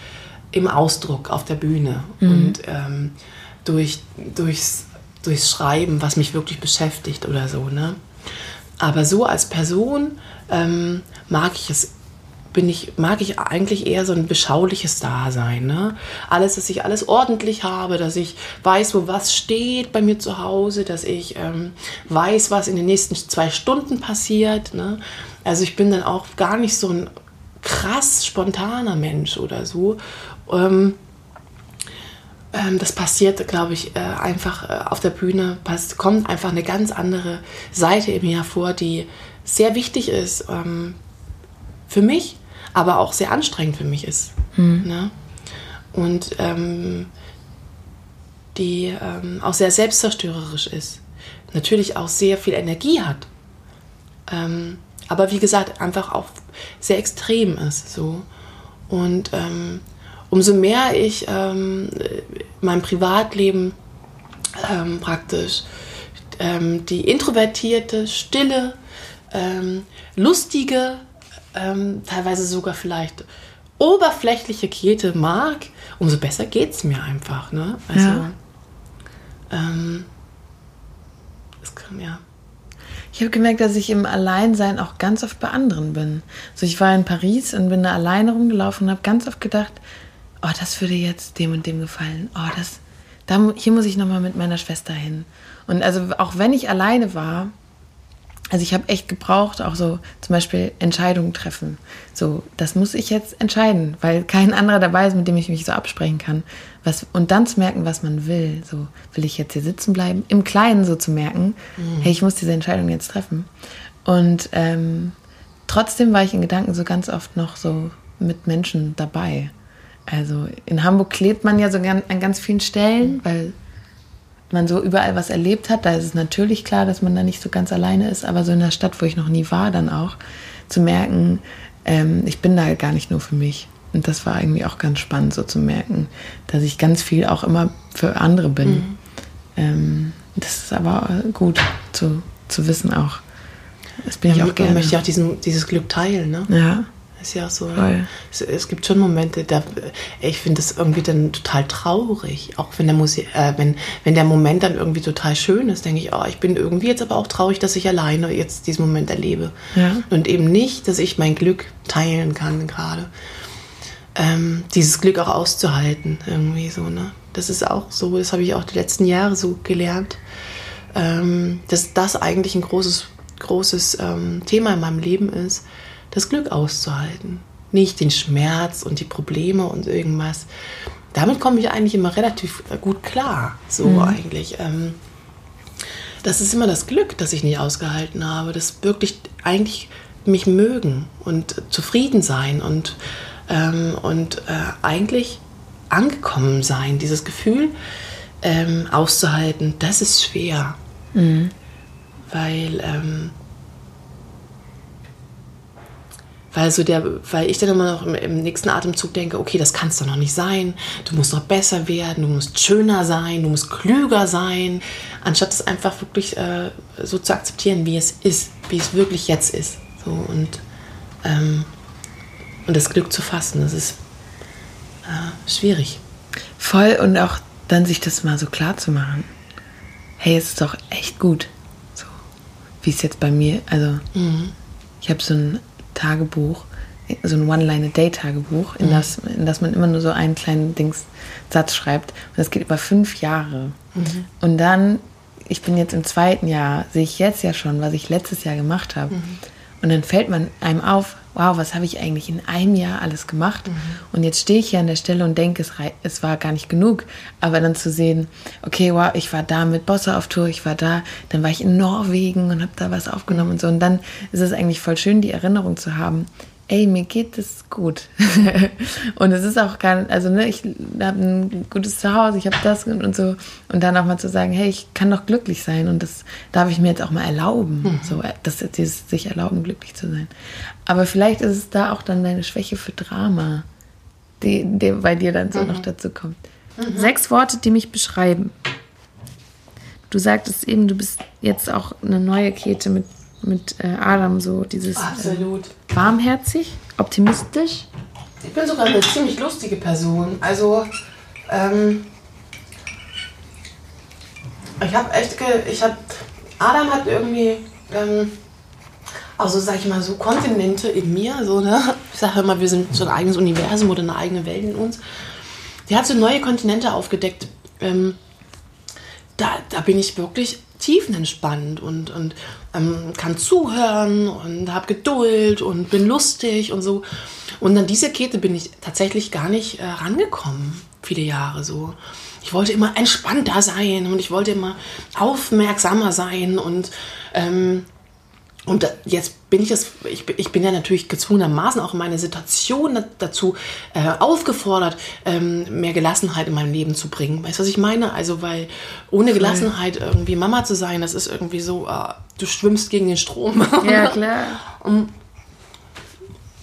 im Ausdruck auf der Bühne mhm. und ähm, durch, durchs, durchs Schreiben, was mich wirklich beschäftigt oder so. Ne? Aber so als Person ähm, mag ich es bin ich, mag ich eigentlich eher so ein beschauliches Dasein. Ne? Alles, dass ich alles ordentlich habe, dass ich weiß, wo was steht bei mir zu Hause, dass ich ähm, weiß, was in den nächsten zwei Stunden passiert. Ne? Also ich bin dann auch gar nicht so ein krass spontaner Mensch oder so. Ähm, ähm, das passiert, glaube ich, äh, einfach äh, auf der Bühne, passt, kommt einfach eine ganz andere Seite in mir hervor, die sehr wichtig ist ähm, für mich, aber auch sehr anstrengend für mich ist. Mhm. Ne? Und ähm, die ähm, auch sehr selbstzerstörerisch ist. Natürlich auch sehr viel Energie hat. Ähm, aber wie gesagt, einfach auch sehr extrem ist. So. Und ähm, umso mehr ich ähm, mein Privatleben ähm, praktisch die introvertierte, stille, lustige, ähm, teilweise sogar vielleicht oberflächliche Käthe mag, umso besser geht es mir einfach. Ne? Also, ja. Ähm, das kann, ja. Ich habe gemerkt, dass ich im Alleinsein auch ganz oft bei anderen bin. So, ich war in Paris und bin da alleine rumgelaufen und habe ganz oft gedacht, oh, das würde jetzt dem und dem gefallen. Oh, das, da, hier muss ich nochmal mit meiner Schwester hin. Und also auch wenn ich alleine war, also ich habe echt gebraucht, auch so zum Beispiel Entscheidungen treffen. So, das muss ich jetzt entscheiden, weil kein anderer dabei ist, mit dem ich mich so absprechen kann. Was, und dann zu merken, was man will. So, will ich jetzt hier sitzen bleiben? Im Kleinen so zu merken, mhm. hey, ich muss diese Entscheidung jetzt treffen. Und ähm, trotzdem war ich in Gedanken so ganz oft noch so mit Menschen dabei. Also in Hamburg klebt man ja so an ganz vielen Stellen, weil man so überall was erlebt hat. Da ist es natürlich klar, dass man da nicht so ganz alleine ist, aber so in der Stadt, wo ich noch nie war, dann auch zu merken, ähm, ich bin da gar nicht nur für mich. Und das war irgendwie auch ganz spannend, so zu merken, dass ich ganz viel auch immer für andere bin. Mhm. Ähm, das ist aber gut zu, zu wissen auch. Das bin ja, ich auch gerne. möchte ich auch diesen, dieses Glück teilen, ne? Ja. Ist ja so. Es, es, gibt schon Momente, da ich finde das irgendwie dann total traurig. Auch wenn der Musik, äh, wenn, wenn der Moment dann irgendwie total schön ist, denke ich, oh, ich bin irgendwie jetzt aber auch traurig, dass ich alleine jetzt diesen Moment erlebe. Ja. Und eben nicht, dass ich mein Glück teilen kann gerade. Ähm, dieses Glück auch auszuhalten, irgendwie so, ne? Das ist auch so, das habe ich auch die letzten Jahre so gelernt, ähm, dass das eigentlich ein großes, großes ähm, Thema in meinem Leben ist das Glück auszuhalten. Nicht den Schmerz und die Probleme und irgendwas. Damit komme ich eigentlich immer relativ gut klar. So mhm. eigentlich. Ähm, das ist immer das Glück, das ich nicht ausgehalten habe. Das wirklich eigentlich mich mögen und zufrieden sein und, ähm, und äh, eigentlich angekommen sein. Dieses Gefühl ähm, auszuhalten, das ist schwer. Mhm. Weil ähm, weil, so der, weil ich dann immer noch im, im, nächsten Atemzug denke, okay, das kannst doch noch nicht sein, du musst noch besser werden, du musst schöner sein, du musst klüger sein, anstatt es einfach wirklich äh, so zu akzeptieren, wie es ist, wie es wirklich jetzt ist. So, und, ähm, und das Glück zu fassen, das ist äh, schwierig. Voll und auch dann sich das mal so klar zu machen. Hey, es ist doch echt gut. So, wie es jetzt bei mir, also mhm. ich habe so ein Tagebuch, so ein One-Line-A-Day-Tagebuch, in, mhm. das, in das man immer nur so einen kleinen Dings, Satz schreibt. Und das geht über fünf Jahre. Mhm. Und dann, ich bin jetzt im zweiten Jahr, sehe ich jetzt ja schon, was ich letztes Jahr gemacht habe. Mhm. Und dann fällt man einem auf, wow, was habe ich eigentlich in einem Jahr alles gemacht? Mhm. Und jetzt stehe ich hier an der Stelle und denke, es, es war gar nicht genug. Aber dann zu sehen, okay, wow, ich war da mit Bosse auf Tour, ich war da, dann war ich in Norwegen und habe da was aufgenommen und so. Und dann ist es eigentlich voll schön, die Erinnerung zu haben, ey, mir geht es gut. und es ist auch nicht, also ne, ich habe ein gutes Zuhause, ich habe das und, und, so. Und dann auch mal zu sagen, hey, ich kann doch glücklich sein und das darf ich mir jetzt auch mal erlauben. Mhm. So, das, dieses sich erlauben, glücklich zu sein. Aber vielleicht ist es da auch dann deine Schwäche für Drama, die, die bei dir dann so mhm. noch dazu kommt. Mhm. Sechs Worte, die mich beschreiben. Du sagtest eben, du bist jetzt auch eine neue Kete mit mit äh, Adam so dieses Absolut. Äh, warmherzig, optimistisch. Ich bin sogar eine ziemlich lustige Person. Also ähm, ich habe echt, ich habe Adam hat irgendwie ähm, also sag ich mal so Kontinente in mir, so ne. Ich sage immer, wir sind so ein eigenes Universum oder eine eigene Welt in uns. Der hat so neue Kontinente aufgedeckt. Ähm, da, da bin ich wirklich tiefenentspannt und, und ähm, kann zuhören und habe Geduld und bin lustig und so. Und an diese Kette bin ich tatsächlich gar nicht äh, rangekommen, viele Jahre so. Ich wollte immer entspannter sein und ich wollte immer aufmerksamer sein und ähm, und jetzt bin ich es, ich, ich bin ja natürlich gezwungenermaßen auch in meine Situation dazu äh, aufgefordert, ähm, mehr Gelassenheit in meinem Leben zu bringen. Weißt du, was ich meine? Also, weil ohne Gelassenheit irgendwie Mama zu sein, das ist irgendwie so, äh, du schwimmst gegen den Strom. Ja, klar. und,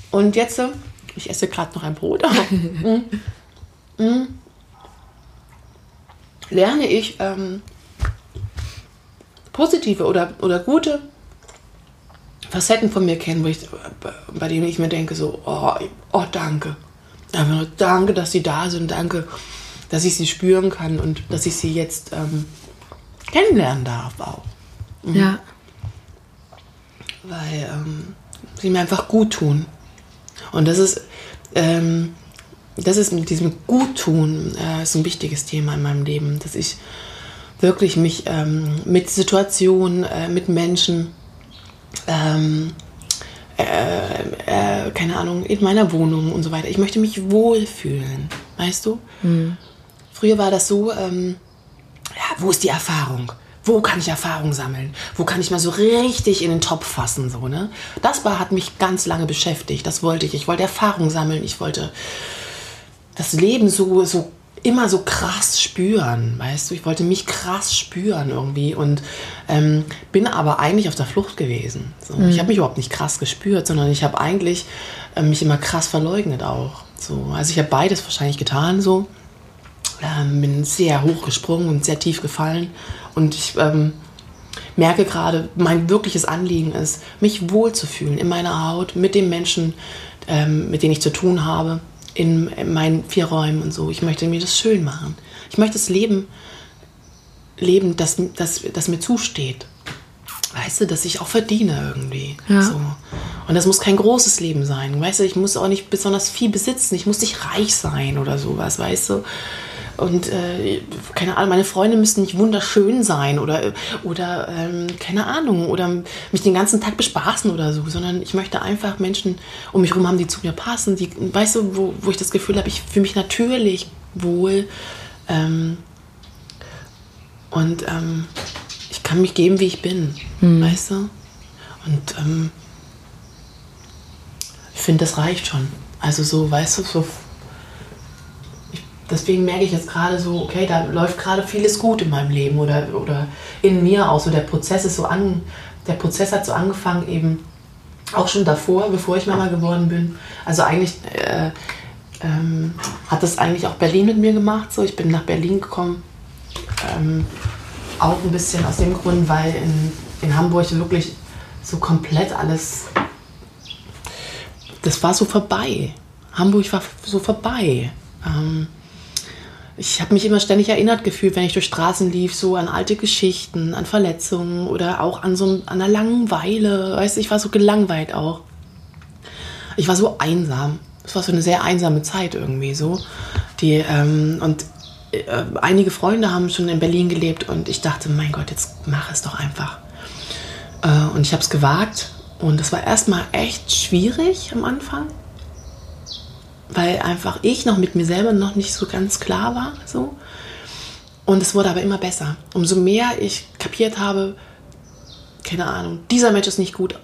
und jetzt, äh, ich esse gerade noch ein Brot, mm, mm, lerne ich ähm, positive oder, oder gute Facetten von mir kennen, ich, bei denen ich mir denke, so, oh, oh danke. Einfach nur danke, dass sie da sind, danke, dass ich sie spüren kann und dass ich sie jetzt ähm, kennenlernen darf auch. Mhm. Ja. Weil ähm, sie mir einfach gut tun. Und das ist, ähm, das ist mit diesem Guttun äh, ist ein wichtiges Thema in meinem Leben, dass ich wirklich mich ähm, mit Situationen, äh, mit Menschen ähm, äh, äh, keine Ahnung, in meiner Wohnung und so weiter. Ich möchte mich wohlfühlen, weißt du? Mhm. Früher war das so, ähm, ja, wo ist die Erfahrung? Wo kann ich Erfahrung sammeln? Wo kann ich mal so richtig in den Topf fassen? So, ne? Das war, hat mich ganz lange beschäftigt. Das wollte ich. Ich wollte Erfahrung sammeln. Ich wollte das Leben so, so immer so krass spüren, weißt du? Ich wollte mich krass spüren irgendwie und ähm, bin aber eigentlich auf der Flucht gewesen. So. Mhm. Ich habe mich überhaupt nicht krass gespürt, sondern ich habe eigentlich äh, mich immer krass verleugnet auch. So. Also ich habe beides wahrscheinlich getan so. Ähm, bin sehr hoch gesprungen und sehr tief gefallen und ich ähm, merke gerade, mein wirkliches Anliegen ist, mich wohlzufühlen in meiner Haut mit den Menschen, ähm, mit denen ich zu tun habe in, in meinen vier Räumen und so. Ich möchte mir das schön machen. Ich möchte das Leben leben, das, das, das mir zusteht. Weißt du, dass ich auch verdiene irgendwie. Ja. So. Und das muss kein großes Leben sein. Weißt du, ich muss auch nicht besonders viel besitzen. Ich muss nicht reich sein oder sowas, weißt du. Und äh, keine Ahnung, meine Freunde müssen nicht wunderschön sein oder, oder ähm, keine Ahnung, oder mich den ganzen Tag bespaßen oder so, sondern ich möchte einfach Menschen um mich herum haben, die zu mir passen, die, weißt du, wo, wo ich das Gefühl habe, ich fühle mich natürlich wohl. Ähm, und ähm, ich kann mich geben, wie ich bin, mhm. weißt du? Und ähm, ich finde, das reicht schon. Also so, weißt du, so deswegen merke ich jetzt gerade so, okay, da läuft gerade vieles gut in meinem Leben oder, oder in mir auch. So der Prozess ist so an, der Prozess hat so angefangen eben auch schon davor, bevor ich Mama geworden bin. Also eigentlich äh, ähm, hat das eigentlich auch Berlin mit mir gemacht. So, ich bin nach Berlin gekommen, ähm, auch ein bisschen aus dem Grund, weil in, in Hamburg wirklich so komplett alles, das war so vorbei. Hamburg war so vorbei. Ähm, ich habe mich immer ständig erinnert gefühlt, wenn ich durch Straßen lief, so an alte Geschichten, an Verletzungen oder auch an so einer Langeweile. Weißt du, ich war so gelangweilt auch. Ich war so einsam. Es war so eine sehr einsame Zeit irgendwie so. Die, ähm, und äh, einige Freunde haben schon in Berlin gelebt und ich dachte, mein Gott, jetzt mach es doch einfach. Äh, und ich habe es gewagt und das war erstmal echt schwierig am Anfang weil einfach ich noch mit mir selber noch nicht so ganz klar war. So. Und es wurde aber immer besser. Umso mehr ich kapiert habe, keine Ahnung, dieser Mensch ist nicht gut,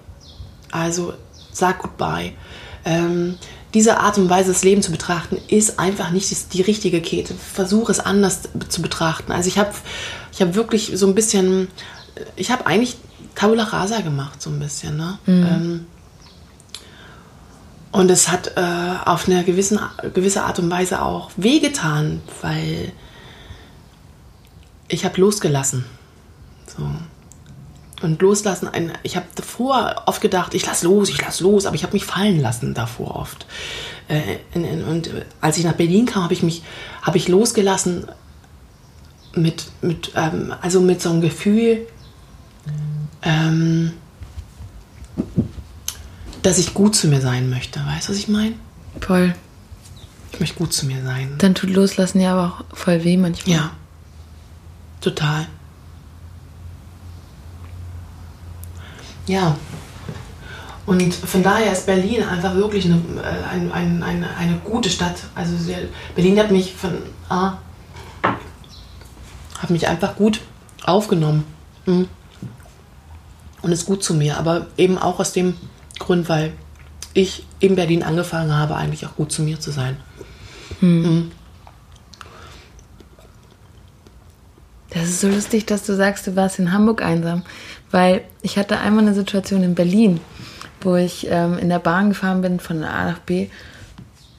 also sag goodbye. Ähm, diese Art und Weise, das Leben zu betrachten, ist einfach nicht die richtige Kette. Versuche es anders zu betrachten. Also ich habe ich hab wirklich so ein bisschen, ich habe eigentlich Tabula Rasa gemacht, so ein bisschen. Ne? Mhm. Ähm, und es hat äh, auf eine gewissen, gewisse Art und Weise auch wehgetan, weil ich habe losgelassen. So. Und loslassen, ein, ich habe davor oft gedacht, ich lass los, ich lass los, aber ich habe mich fallen lassen davor oft. Äh, in, in, und als ich nach Berlin kam, habe ich mich, habe ich losgelassen mit, mit ähm, also mit so einem Gefühl, ähm, dass ich gut zu mir sein möchte. Weißt du, was ich meine? Voll. Ich möchte gut zu mir sein. Dann tut Loslassen ja aber auch voll weh manchmal. Ja. Total. Ja. Und von daher ist Berlin einfach wirklich eine, äh, ein, ein, eine, eine gute Stadt. Also Berlin hat mich von ah, hat mich einfach gut aufgenommen. Mhm. Und ist gut zu mir. Aber eben auch aus dem Grund, weil ich in Berlin angefangen habe, eigentlich auch gut zu mir zu sein. Hm. Mhm. Das ist so lustig, dass du sagst, du warst in Hamburg einsam. Weil ich hatte einmal eine Situation in Berlin, wo ich ähm, in der Bahn gefahren bin von A nach B.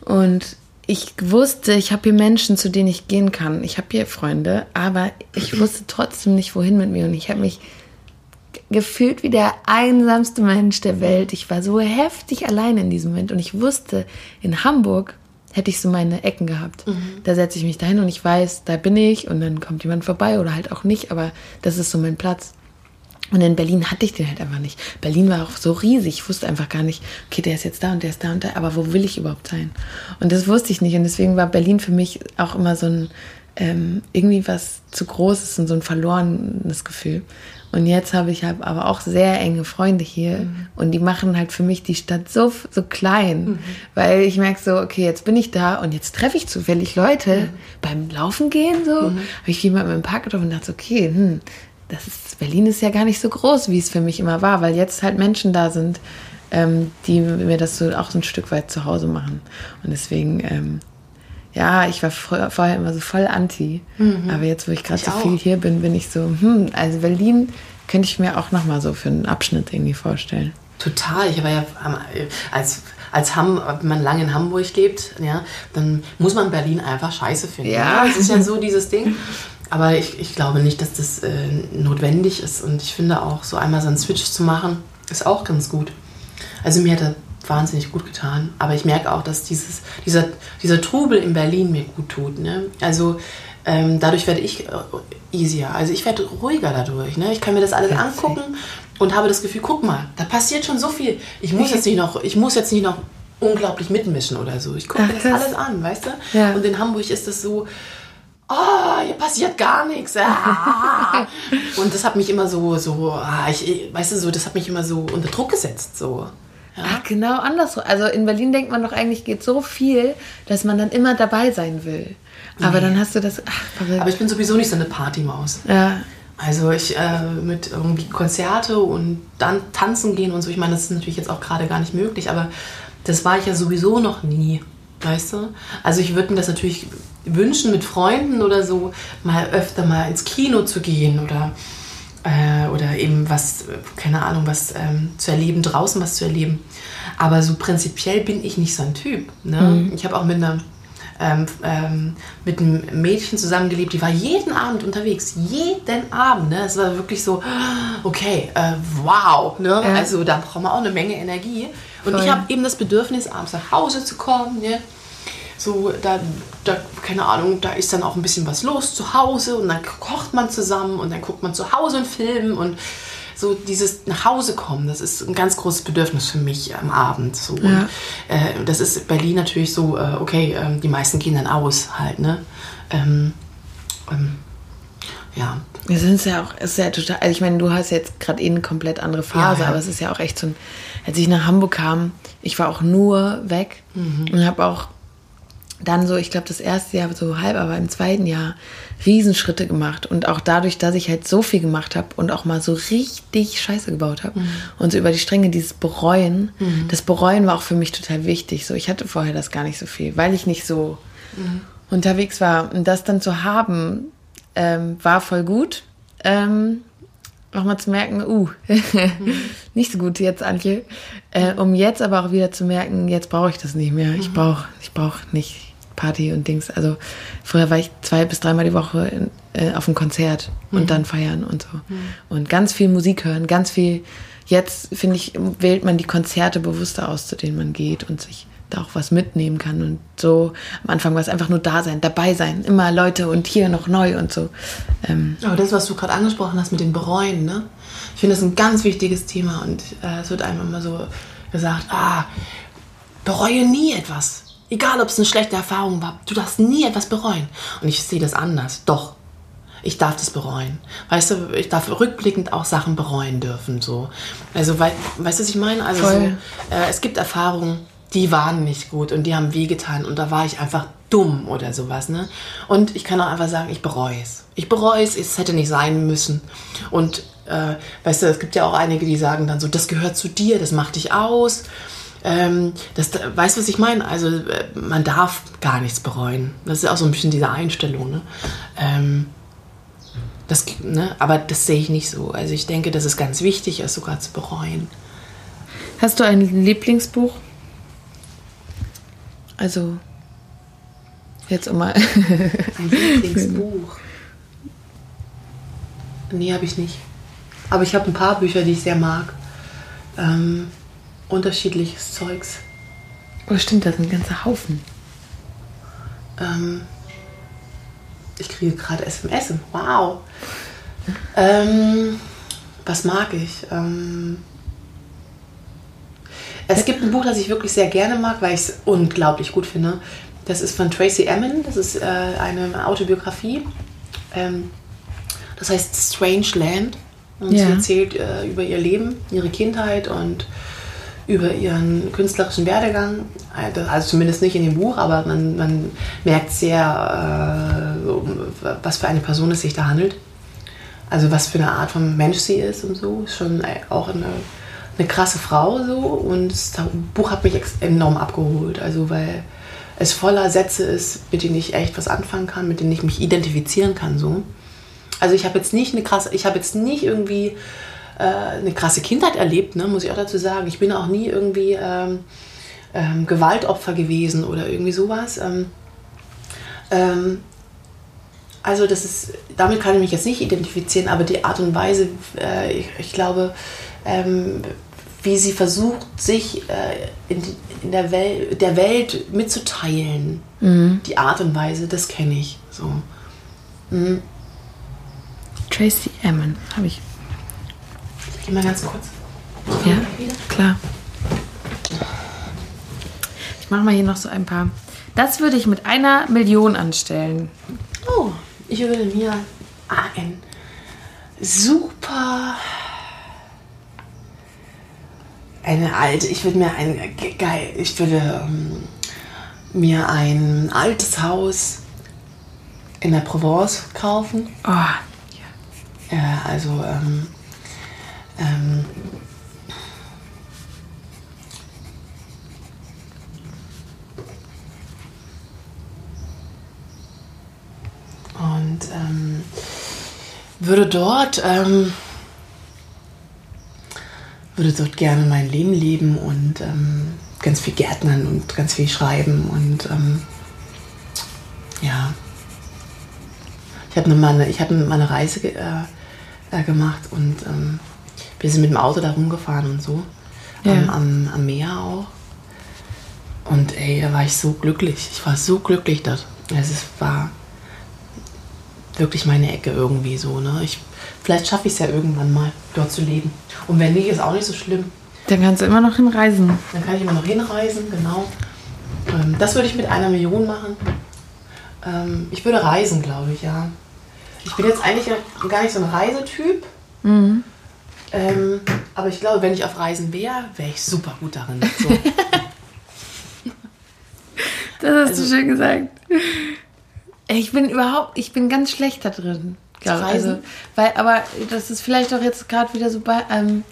Und ich wusste, ich habe hier Menschen, zu denen ich gehen kann. Ich habe hier Freunde, aber ich wusste trotzdem nicht, wohin mit mir. Und ich habe mich gefühlt wie der einsamste Mensch der Welt. Ich war so heftig allein in diesem Moment. Und ich wusste, in Hamburg hätte ich so meine Ecken gehabt. Mhm. Da setze ich mich dahin und ich weiß, da bin ich und dann kommt jemand vorbei oder halt auch nicht, aber das ist so mein Platz. Und in Berlin hatte ich den halt einfach nicht. Berlin war auch so riesig. Ich wusste einfach gar nicht, okay, der ist jetzt da und der ist da und da, aber wo will ich überhaupt sein? Und das wusste ich nicht. Und deswegen war Berlin für mich auch immer so ein, ähm, irgendwie was zu Großes und so ein verlorenes Gefühl. Und jetzt habe ich halt aber auch sehr enge Freunde hier mhm. und die machen halt für mich die Stadt so, so klein, mhm. weil ich merke so, okay, jetzt bin ich da und jetzt treffe ich zufällig Leute mhm. beim Laufen gehen so. Mhm. Habe ich jemanden im Park getroffen und dachte, okay, hm, das ist, Berlin ist ja gar nicht so groß, wie es für mich immer war, weil jetzt halt Menschen da sind, ähm, die mir das so auch so ein Stück weit zu Hause machen. Und deswegen, ähm, ja, ich war vorher immer so voll anti, mhm. aber jetzt, wo ich gerade so viel hier bin, bin ich so, hm, also Berlin könnte ich mir auch nochmal so für einen Abschnitt irgendwie vorstellen. Total. Ich war ja als als Ham, wenn man lange in Hamburg lebt, ja, dann muss man Berlin einfach scheiße finden. Ja. Das ist ja so dieses Ding. Aber ich, ich glaube nicht, dass das äh, notwendig ist. Und ich finde auch, so einmal so einen Switch zu machen, ist auch ganz gut. Also mir hat er wahnsinnig gut getan. Aber ich merke auch, dass dieses, dieser, dieser Trubel in Berlin mir gut tut. Ne? Also ähm, dadurch werde ich äh, easier. Also ich werde ruhiger dadurch. Ne? Ich kann mir das alles Perfekt. angucken und habe das Gefühl, guck mal, da passiert schon so viel. Ich muss jetzt nicht noch, ich muss jetzt nicht noch unglaublich mitmischen oder so. Ich gucke mir das alles an, weißt du? Ja. Und in Hamburg ist das so, oh, hier passiert gar nichts. Ah. Und das hat mich immer so, so, ah, ich, weißt du, so, das hat mich immer so unter Druck gesetzt, so. Ja. Ach, genau andersrum. Also in Berlin denkt man doch eigentlich geht so viel, dass man dann immer dabei sein will. Aber nee. dann hast du das. Ach, Aber ich bin sowieso nicht so eine Partymaus. Ja. Also ich äh, mit irgendwie Konzerte und dann tanzen gehen und so. Ich meine, das ist natürlich jetzt auch gerade gar nicht möglich, aber das war ich ja sowieso noch nie. Weißt du? Also ich würde mir das natürlich wünschen, mit Freunden oder so mal öfter mal ins Kino zu gehen oder, äh, oder eben was, keine Ahnung, was ähm, zu erleben, draußen was zu erleben. Aber so prinzipiell bin ich nicht so ein Typ. Ne? Mhm. Ich habe auch mit einer ähm, ähm, mit einem Mädchen zusammengelebt, die war jeden Abend unterwegs. Jeden Abend. Ne? Es war wirklich so, okay, äh, wow. Ne? Ja. Also da braucht man auch eine Menge Energie. Und Voll. ich habe eben das Bedürfnis, abends nach Hause zu kommen. Ne? So, da, da, keine Ahnung, da ist dann auch ein bisschen was los zu Hause und dann kocht man zusammen und dann guckt man zu Hause einen Film und so dieses nach Hause kommen, das ist ein ganz großes Bedürfnis für mich am Abend. So. Ja. Und, äh, das ist Berlin natürlich so, äh, okay, äh, die meisten gehen dann aus halt, ne? Ähm, ähm, ja. Wir sind ja auch, ist ja total, also ich meine, du hast jetzt gerade eh eine komplett andere Phase, ja, ja. aber es ist ja auch echt so ein, als ich nach Hamburg kam, ich war auch nur weg mhm. und habe auch dann so, ich glaube, das erste Jahr so halb, aber im zweiten Jahr Riesenschritte gemacht. Und auch dadurch, dass ich halt so viel gemacht habe und auch mal so richtig Scheiße gebaut habe mhm. und so über die Stränge dieses Bereuen, mhm. das Bereuen war auch für mich total wichtig. So, ich hatte vorher das gar nicht so viel, weil ich nicht so mhm. unterwegs war. Und das dann zu haben, ähm, war voll gut. Ähm, auch mal zu merken, uh, nicht so gut jetzt, Antje. Äh, um jetzt aber auch wieder zu merken, jetzt brauche ich das nicht mehr. Ich mhm. brauche ich brauch nicht Party und Dings. Also früher war ich zwei bis dreimal die Woche in, äh, auf einem Konzert und mhm. dann feiern und so. Mhm. Und ganz viel Musik hören, ganz viel. Jetzt, finde ich, wählt man die Konzerte bewusster aus, zu denen man geht und sich da auch was mitnehmen kann. Und so am Anfang war es einfach nur da sein, dabei sein, immer Leute und hier noch neu und so. Ähm. Aber das, was du gerade angesprochen hast mit dem Bereuen, ne? Ich finde das ein ganz wichtiges Thema und äh, es wird einem immer so gesagt, ah, bereue nie etwas. Egal, ob es eine schlechte Erfahrung war, du darfst nie etwas bereuen. Und ich sehe das anders. Doch. ich darf das bereuen. Weißt du, ich darf rückblickend auch Sachen bereuen dürfen. So. Also, wei weißt du, was ich meine? Also, so, äh, es gibt Erfahrungen, die waren nicht gut und die haben wehgetan und da war ich einfach dumm oder sowas. Ne? Und ich kann auch einfach sagen, ich bereue es. Ich bereue es, es hätte nicht sein müssen. Und äh, weißt du, es gibt ja auch einige, die sagen dann so, das gehört zu dir, das macht dich aus. Ähm, das, weißt du, was ich meine? Also äh, man darf gar nichts bereuen. Das ist auch so ein bisschen diese Einstellung. Ne? Ähm, das, ne? Aber das sehe ich nicht so. Also ich denke, dass es ganz wichtig ist, sogar zu bereuen. Hast du ein Lieblingsbuch? Also jetzt immer. ein Lieblingsbuch. Nee, habe ich nicht. Aber ich habe ein paar Bücher, die ich sehr mag. Ähm, unterschiedliches Zeugs. Oh, stimmt, das sind ein ganzer Haufen. Ähm, ich kriege gerade SMS. Wow. Ähm, was mag ich? Ähm, es gibt ein Buch, das ich wirklich sehr gerne mag, weil ich es unglaublich gut finde. Das ist von Tracy Emin. Das ist äh, eine Autobiografie. Ähm, das heißt Strange Land. Und ja. sie erzählt äh, über ihr Leben, ihre Kindheit und über ihren künstlerischen Werdegang. Also zumindest nicht in dem Buch, aber man, man merkt sehr, äh, was für eine Person es sich da handelt. Also was für eine Art von Mensch sie ist und so. Ist schon auch eine, eine krasse Frau so. Und das Buch hat mich enorm abgeholt. Also weil es voller Sätze ist, mit denen ich echt was anfangen kann, mit denen ich mich identifizieren kann so. Also ich habe jetzt nicht eine krasse, ich habe jetzt nicht irgendwie äh, eine krasse Kindheit erlebt, ne, muss ich auch dazu sagen. Ich bin auch nie irgendwie ähm, ähm, Gewaltopfer gewesen oder irgendwie sowas. Ähm, ähm, also das ist, damit kann ich mich jetzt nicht identifizieren, aber die Art und Weise, äh, ich, ich, glaube, ähm, wie sie versucht, sich äh, in, in, der, Wel der Welt mitzuteilen, mhm. die Art und Weise, das kenne ich so. Mhm. Tracy Emin, habe ich. Gehe mal ganz kurz. Ja, klar. Ich mache mal hier noch so ein paar. Das würde ich mit einer Million anstellen. Oh, ich würde mir ein super eine alte, ich würde mir ein geil, ich würde ähm, mir ein altes Haus in der Provence kaufen. Oh, ja, also ähm, ähm, und ähm, würde dort ähm, würde dort gerne mein Leben leben und ähm, ganz viel Gärtnern und ganz viel schreiben und ähm, ja. Ich habe eine, ich habe eine Reise äh, äh, gemacht und ähm, wir sind mit dem Auto da rumgefahren und so. Ja. Ähm, am, am Meer auch. Und ey, da war ich so glücklich. Ich war so glücklich dort. Also es war wirklich meine Ecke irgendwie so. Ne? Ich, vielleicht schaffe ich es ja irgendwann mal, dort zu leben. Und wenn nicht, ist auch nicht so schlimm. Dann kannst du immer noch hinreisen. Dann kann ich immer noch hinreisen, genau. Ähm, das würde ich mit einer Million machen. Ähm, ich würde reisen, glaube ich, ja. Ich bin jetzt eigentlich gar nicht so ein Reisetyp. Mhm. Ähm, aber ich glaube, wenn ich auf Reisen wäre, wäre ich super gut darin. So. das hast also, du schön gesagt. Ich bin überhaupt, ich bin ganz schlecht da drin. Glaube, also, weil, aber das ist vielleicht auch jetzt gerade wieder so bei. Ähm,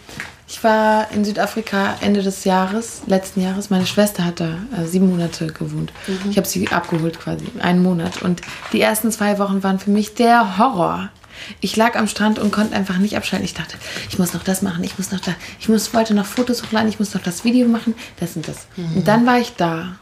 ich war in Südafrika Ende des Jahres, letzten Jahres. Meine Schwester hat da äh, sieben Monate gewohnt. Mhm. Ich habe sie abgeholt quasi, einen Monat. Und die ersten zwei Wochen waren für mich der Horror. Ich lag am Strand und konnte einfach nicht abschalten. Ich dachte, ich muss noch das machen, ich muss noch da, ich muss wollte noch Fotos hochladen, ich muss noch das Video machen, das und das. Mhm. Und dann war ich da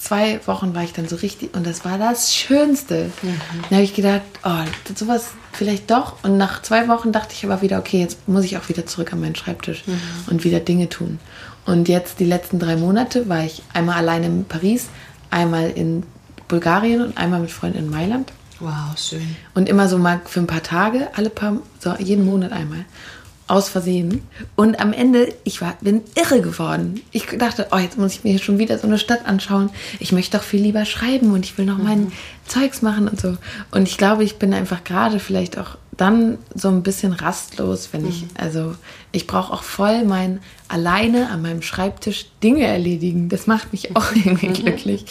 zwei Wochen war ich dann so richtig und das war das Schönste. Mhm. Dann habe ich gedacht, oh, sowas vielleicht doch. Und nach zwei Wochen dachte ich aber wieder, okay, jetzt muss ich auch wieder zurück an meinen Schreibtisch mhm. und wieder Dinge tun. Und jetzt die letzten drei Monate war ich einmal allein in Paris, einmal in Bulgarien und einmal mit Freunden in Mailand. Wow, schön. Und immer so mal für ein paar Tage, alle paar, so jeden Monat einmal. aus Versehen. Und am Ende, ich war, bin irre geworden. Ich dachte, oh, jetzt muss ich mir schon wieder so eine Stadt anschauen. Ich möchte doch viel lieber schreiben und ich will noch mhm. mein Zeugs machen und so. Und ich glaube, ich bin einfach gerade vielleicht auch dann so ein bisschen rastlos, wenn ich, mhm. also ich brauche auch voll mein alleine an meinem Schreibtisch Dinge erledigen. Das macht mich auch irgendwie mhm. glücklich.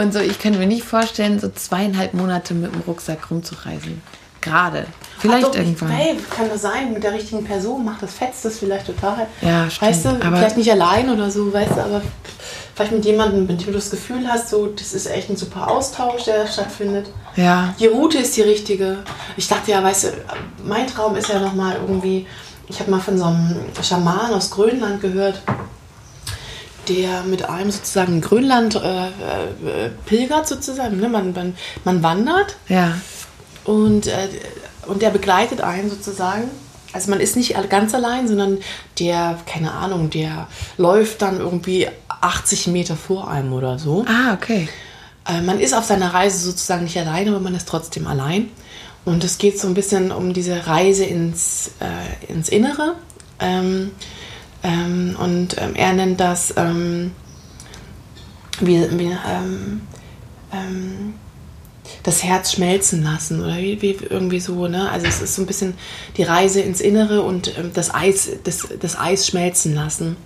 Und so, ich kann mir nicht vorstellen, so zweieinhalb Monate mit dem Rucksack rumzureisen. Gerade. Vielleicht doch, irgendwann. Babe, kann das sein, mit der richtigen Person macht das, fetzt das vielleicht total. Ja, stimmt. Weißt du, vielleicht nicht allein oder so, weißt du, aber vielleicht mit jemandem, mit dem du das Gefühl hast, so, das ist echt ein super Austausch, der stattfindet. Ja. Die Route ist die richtige. Ich dachte ja, weißt du, mein Traum ist ja nochmal irgendwie, ich habe mal von so einem Schaman aus Grönland gehört, der mit einem sozusagen Grönland äh, äh, pilgert sozusagen. Ne? Man, man, man wandert. Ja. Und, äh, und der begleitet einen sozusagen. Also man ist nicht ganz allein, sondern der, keine Ahnung, der läuft dann irgendwie 80 Meter vor einem oder so. Ah, okay. Äh, man ist auf seiner Reise sozusagen nicht allein, aber man ist trotzdem allein. Und es geht so ein bisschen um diese Reise ins, äh, ins Innere. Ähm, ähm, und ähm, er nennt das ähm, wie, wie, ähm, ähm, das Herz schmelzen lassen oder wie, wie, irgendwie so. Ne? Also es ist so ein bisschen die Reise ins Innere und ähm, das, Eis, das, das Eis schmelzen lassen.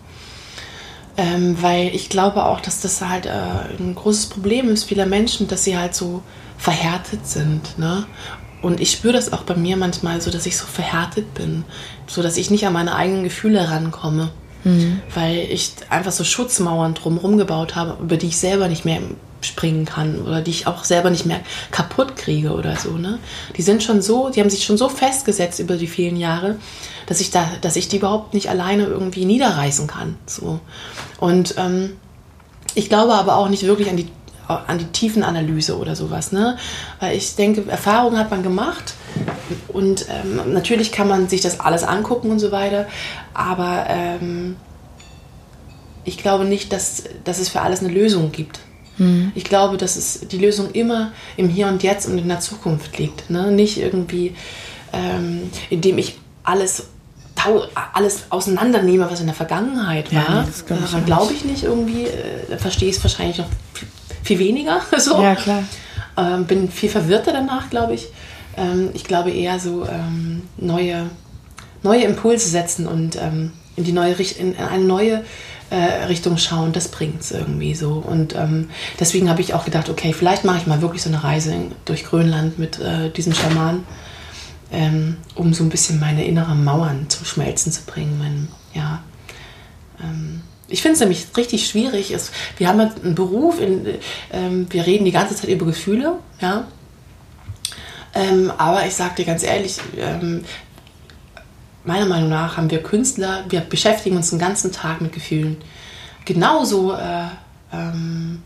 weil ich glaube auch, dass das halt äh, ein großes Problem ist vieler Menschen, dass sie halt so verhärtet sind. Ne? Und ich spüre das auch bei mir manchmal so, dass ich so verhärtet bin, so dass ich nicht an meine eigenen Gefühle rankomme. Mhm. Weil ich einfach so Schutzmauern drumherum gebaut habe, über die ich selber nicht mehr springen kann oder die ich auch selber nicht mehr kaputt kriege oder so. Ne? Die sind schon so, die haben sich schon so festgesetzt über die vielen Jahre, dass ich da, dass ich die überhaupt nicht alleine irgendwie niederreißen kann. So. Und ähm, ich glaube aber auch nicht wirklich an die an die Tiefenanalyse oder sowas. Ne? Weil ich denke, Erfahrungen hat man gemacht und ähm, natürlich kann man sich das alles angucken und so weiter, aber ähm, ich glaube nicht, dass, dass es für alles eine Lösung gibt. Mhm. Ich glaube, dass es die Lösung immer im Hier und Jetzt und in der Zukunft liegt. Ne? Nicht irgendwie, ähm, indem ich alles alles auseinandernehme, was in der Vergangenheit war. Ja, das glaube glaub ich nicht irgendwie. Äh, verstehe ich es wahrscheinlich noch viel weniger. So. Ja, klar. Ähm, bin viel verwirrter danach, glaube ich. Ähm, ich glaube eher so ähm, neue, neue Impulse setzen und ähm, in, die neue, in eine neue äh, Richtung schauen, das bringt es irgendwie so. Und ähm, deswegen habe ich auch gedacht, okay, vielleicht mache ich mal wirklich so eine Reise durch Grönland mit äh, diesen Schamanen, ähm, um so ein bisschen meine inneren Mauern zum Schmelzen zu bringen. Mein, ja, ich finde es nämlich richtig schwierig. Ist, wir haben einen Beruf, in, ähm, wir reden die ganze Zeit über Gefühle, ja. Ähm, aber ich sage dir ganz ehrlich, ähm, meiner Meinung nach haben wir Künstler, wir beschäftigen uns den ganzen Tag mit Gefühlen. Genauso äh, ähm,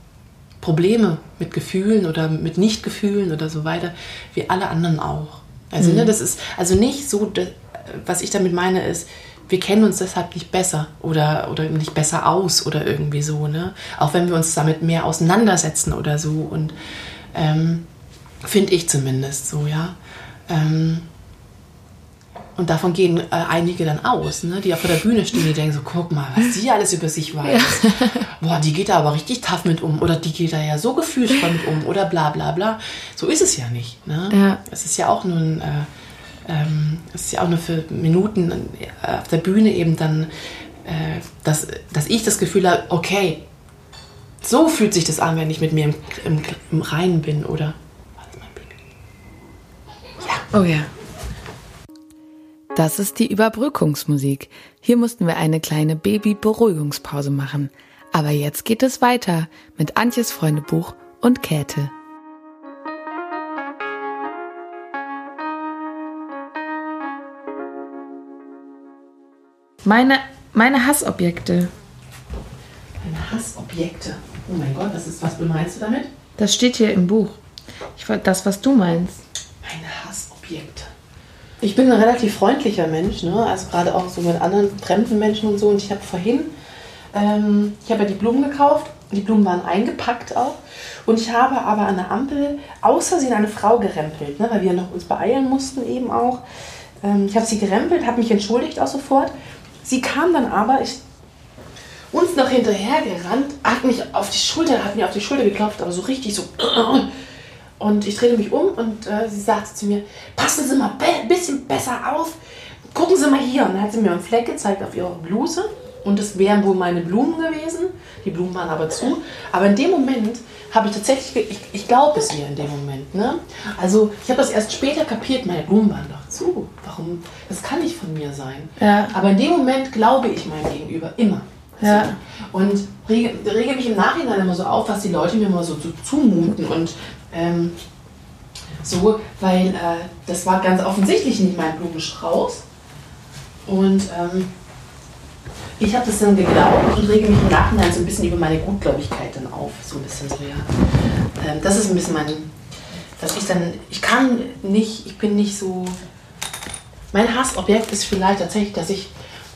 Probleme mit Gefühlen oder mit Nichtgefühlen oder so weiter, wie alle anderen auch. Also, ne, mhm. ne, das ist also nicht so, was ich damit meine, ist, wir kennen uns deshalb nicht besser oder, oder nicht besser aus oder irgendwie so, ne? Auch wenn wir uns damit mehr auseinandersetzen oder so. Und ähm, finde ich zumindest so, ja. Ähm, und davon gehen äh, einige dann aus, ne? die auf der Bühne stehen, die denken so, guck mal, was sie alles über sich weiß. Ja. Boah, die geht da aber richtig tough mit um. Oder die geht da ja so gefühlsvoll mit um. Oder bla bla bla. So ist es ja nicht. Ne? Ja. Es ist ja auch nur ein... Äh, ähm, es ist ja auch nur für Minuten äh, auf der Bühne eben dann, äh, dass, dass ich das Gefühl habe, okay, so fühlt sich das an, wenn ich mit mir im, im, im Reinen bin, oder? Ja. Oh ja. Das ist die Überbrückungsmusik. Hier mussten wir eine kleine Baby-Beruhigungspause machen. Aber jetzt geht es weiter mit Antjes Freundebuch und Käthe. Meine, meine Hassobjekte. Meine Hassobjekte. Oh mein Gott, was, ist, was meinst du damit? Das steht hier im Buch. Ich, das, was du meinst. Meine Hassobjekte. Ich bin ein relativ freundlicher Mensch, ne? also gerade auch so mit anderen fremden Menschen und so. Und ich habe vorhin, ähm, ich habe ja die Blumen gekauft. Die Blumen waren eingepackt auch. Und ich habe aber an der Ampel aus Versehen eine Frau gerempelt, ne? weil wir noch uns beeilen mussten eben auch. Ähm, ich habe sie gerempelt, habe mich entschuldigt auch sofort. Sie kam dann aber, ich, uns noch hinterher gerannt, hat mich auf die Schulter, hat mir auf die Schulter geklopft, aber so richtig so. Und ich drehte mich um und äh, sie sagte zu mir, passen Sie mal ein be bisschen besser auf, gucken Sie mal hier. Und dann hat sie mir einen Fleck gezeigt auf ihre Bluse. Und das wären wohl meine Blumen gewesen. Die Blumen waren aber zu. Aber in dem Moment habe ich tatsächlich, ich, ich glaube es ihr in dem Moment. Ne? Also ich habe das erst später kapiert, meine Blumen waren doch zu. Warum? Das kann nicht von mir sein. Ja. Aber in dem Moment glaube ich meinem Gegenüber immer. Ja. So. Und rege, rege mich im Nachhinein immer so auf, was die Leute mir immer so, so zumuten. Und ähm, so, weil äh, das war ganz offensichtlich nicht mein Blumenstrauß. Und ähm, ich habe das dann geglaubt und rege mich im Nachhinein so ein bisschen über meine Gutgläubigkeit dann auf. So ein bisschen so, ja. Ähm, das ist ein bisschen mein, dass ich dann, ich kann nicht, ich bin nicht so, mein Hassobjekt ist vielleicht tatsächlich, dass ich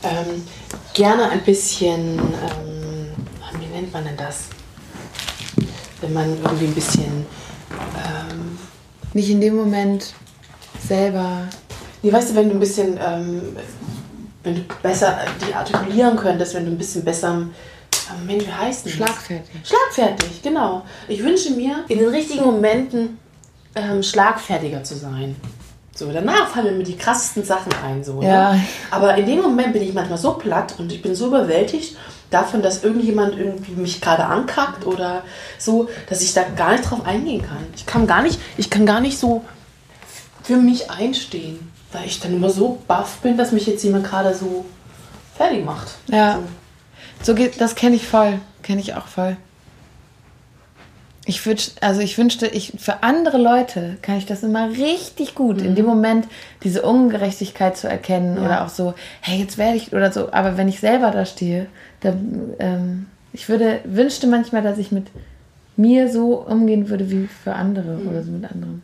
ähm, gerne ein bisschen, ähm, wie nennt man denn das? Wenn man irgendwie ein bisschen, ähm, Nicht in dem Moment selber. nee, weißt du, wenn du ein bisschen, ähm, wenn du besser die artikulieren könntest, wenn du ein bisschen besser, Mensch, wie heißt das? Schlagfertig. Schlagfertig, genau. Ich wünsche mir, in den richtigen Momenten ähm, schlagfertiger zu sein. So, danach fallen mir die krassesten Sachen ein. So, Ja. Ne? Aber in dem Moment bin ich manchmal so platt und ich bin so überwältigt davon, dass irgendjemand irgendwie mich gerade ankackt oder so, dass ich da gar nicht drauf eingehen kann. Ich kann gar nicht, ich kann gar nicht so für mich einstehen, weil ich dann immer so baff bin, dass mich jetzt jemand gerade so fertig macht. Ja. So geht, das kenne ich voll. Kenne ich auch voll. Ich wünsch, also ich wünschte, ich für andere Leute kann ich das immer richtig gut, in dem Moment diese Ungerechtigkeit zu erkennen Ja. oder auch so, hey, jetzt werde ich oder so. Aber wenn ich selber da stehe, dann ähm, ich würde wünschte manchmal, dass ich mit mir so umgehen würde wie für andere oder so mit anderen.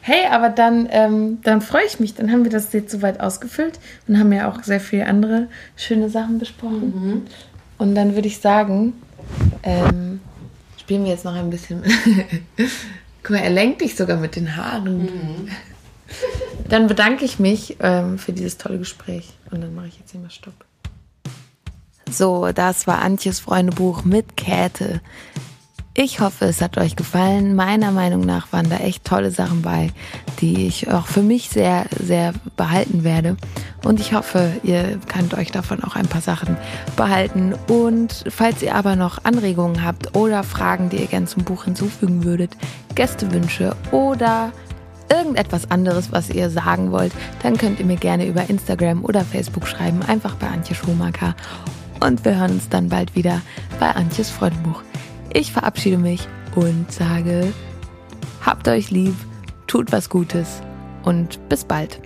Hey, aber dann, ähm, dann freue ich mich. Dann haben wir das jetzt soweit ausgefüllt und haben ja auch sehr viele andere schöne Sachen besprochen. Und dann würde ich sagen, ähm, spielen wir jetzt noch ein bisschen. Guck mal, er lenkt dich sogar mit den Haaren. Dann bedanke ich mich ähm, für dieses tolle Gespräch. Und dann mache ich jetzt hier mal Stopp. So, das war Antjes Freundebuch mit Käthe. Ich hoffe, es hat euch gefallen. Meiner Meinung nach waren da echt tolle Sachen bei, die ich auch für mich sehr, sehr behalten werde. Und ich hoffe, ihr könnt euch davon auch ein paar Sachen behalten. Und falls ihr aber noch Anregungen habt oder Fragen, die ihr gerne zum Buch hinzufügen würdet, Gästewünsche oder irgendetwas anderes, was ihr sagen wollt, dann könnt ihr mir gerne über Instagram oder Facebook schreiben, einfach bei Antje Schumacher. Und wir hören uns dann bald wieder bei Antjes Freundebuch. Ich verabschiede mich und sage, habt euch lieb, tut was Gutes und bis bald.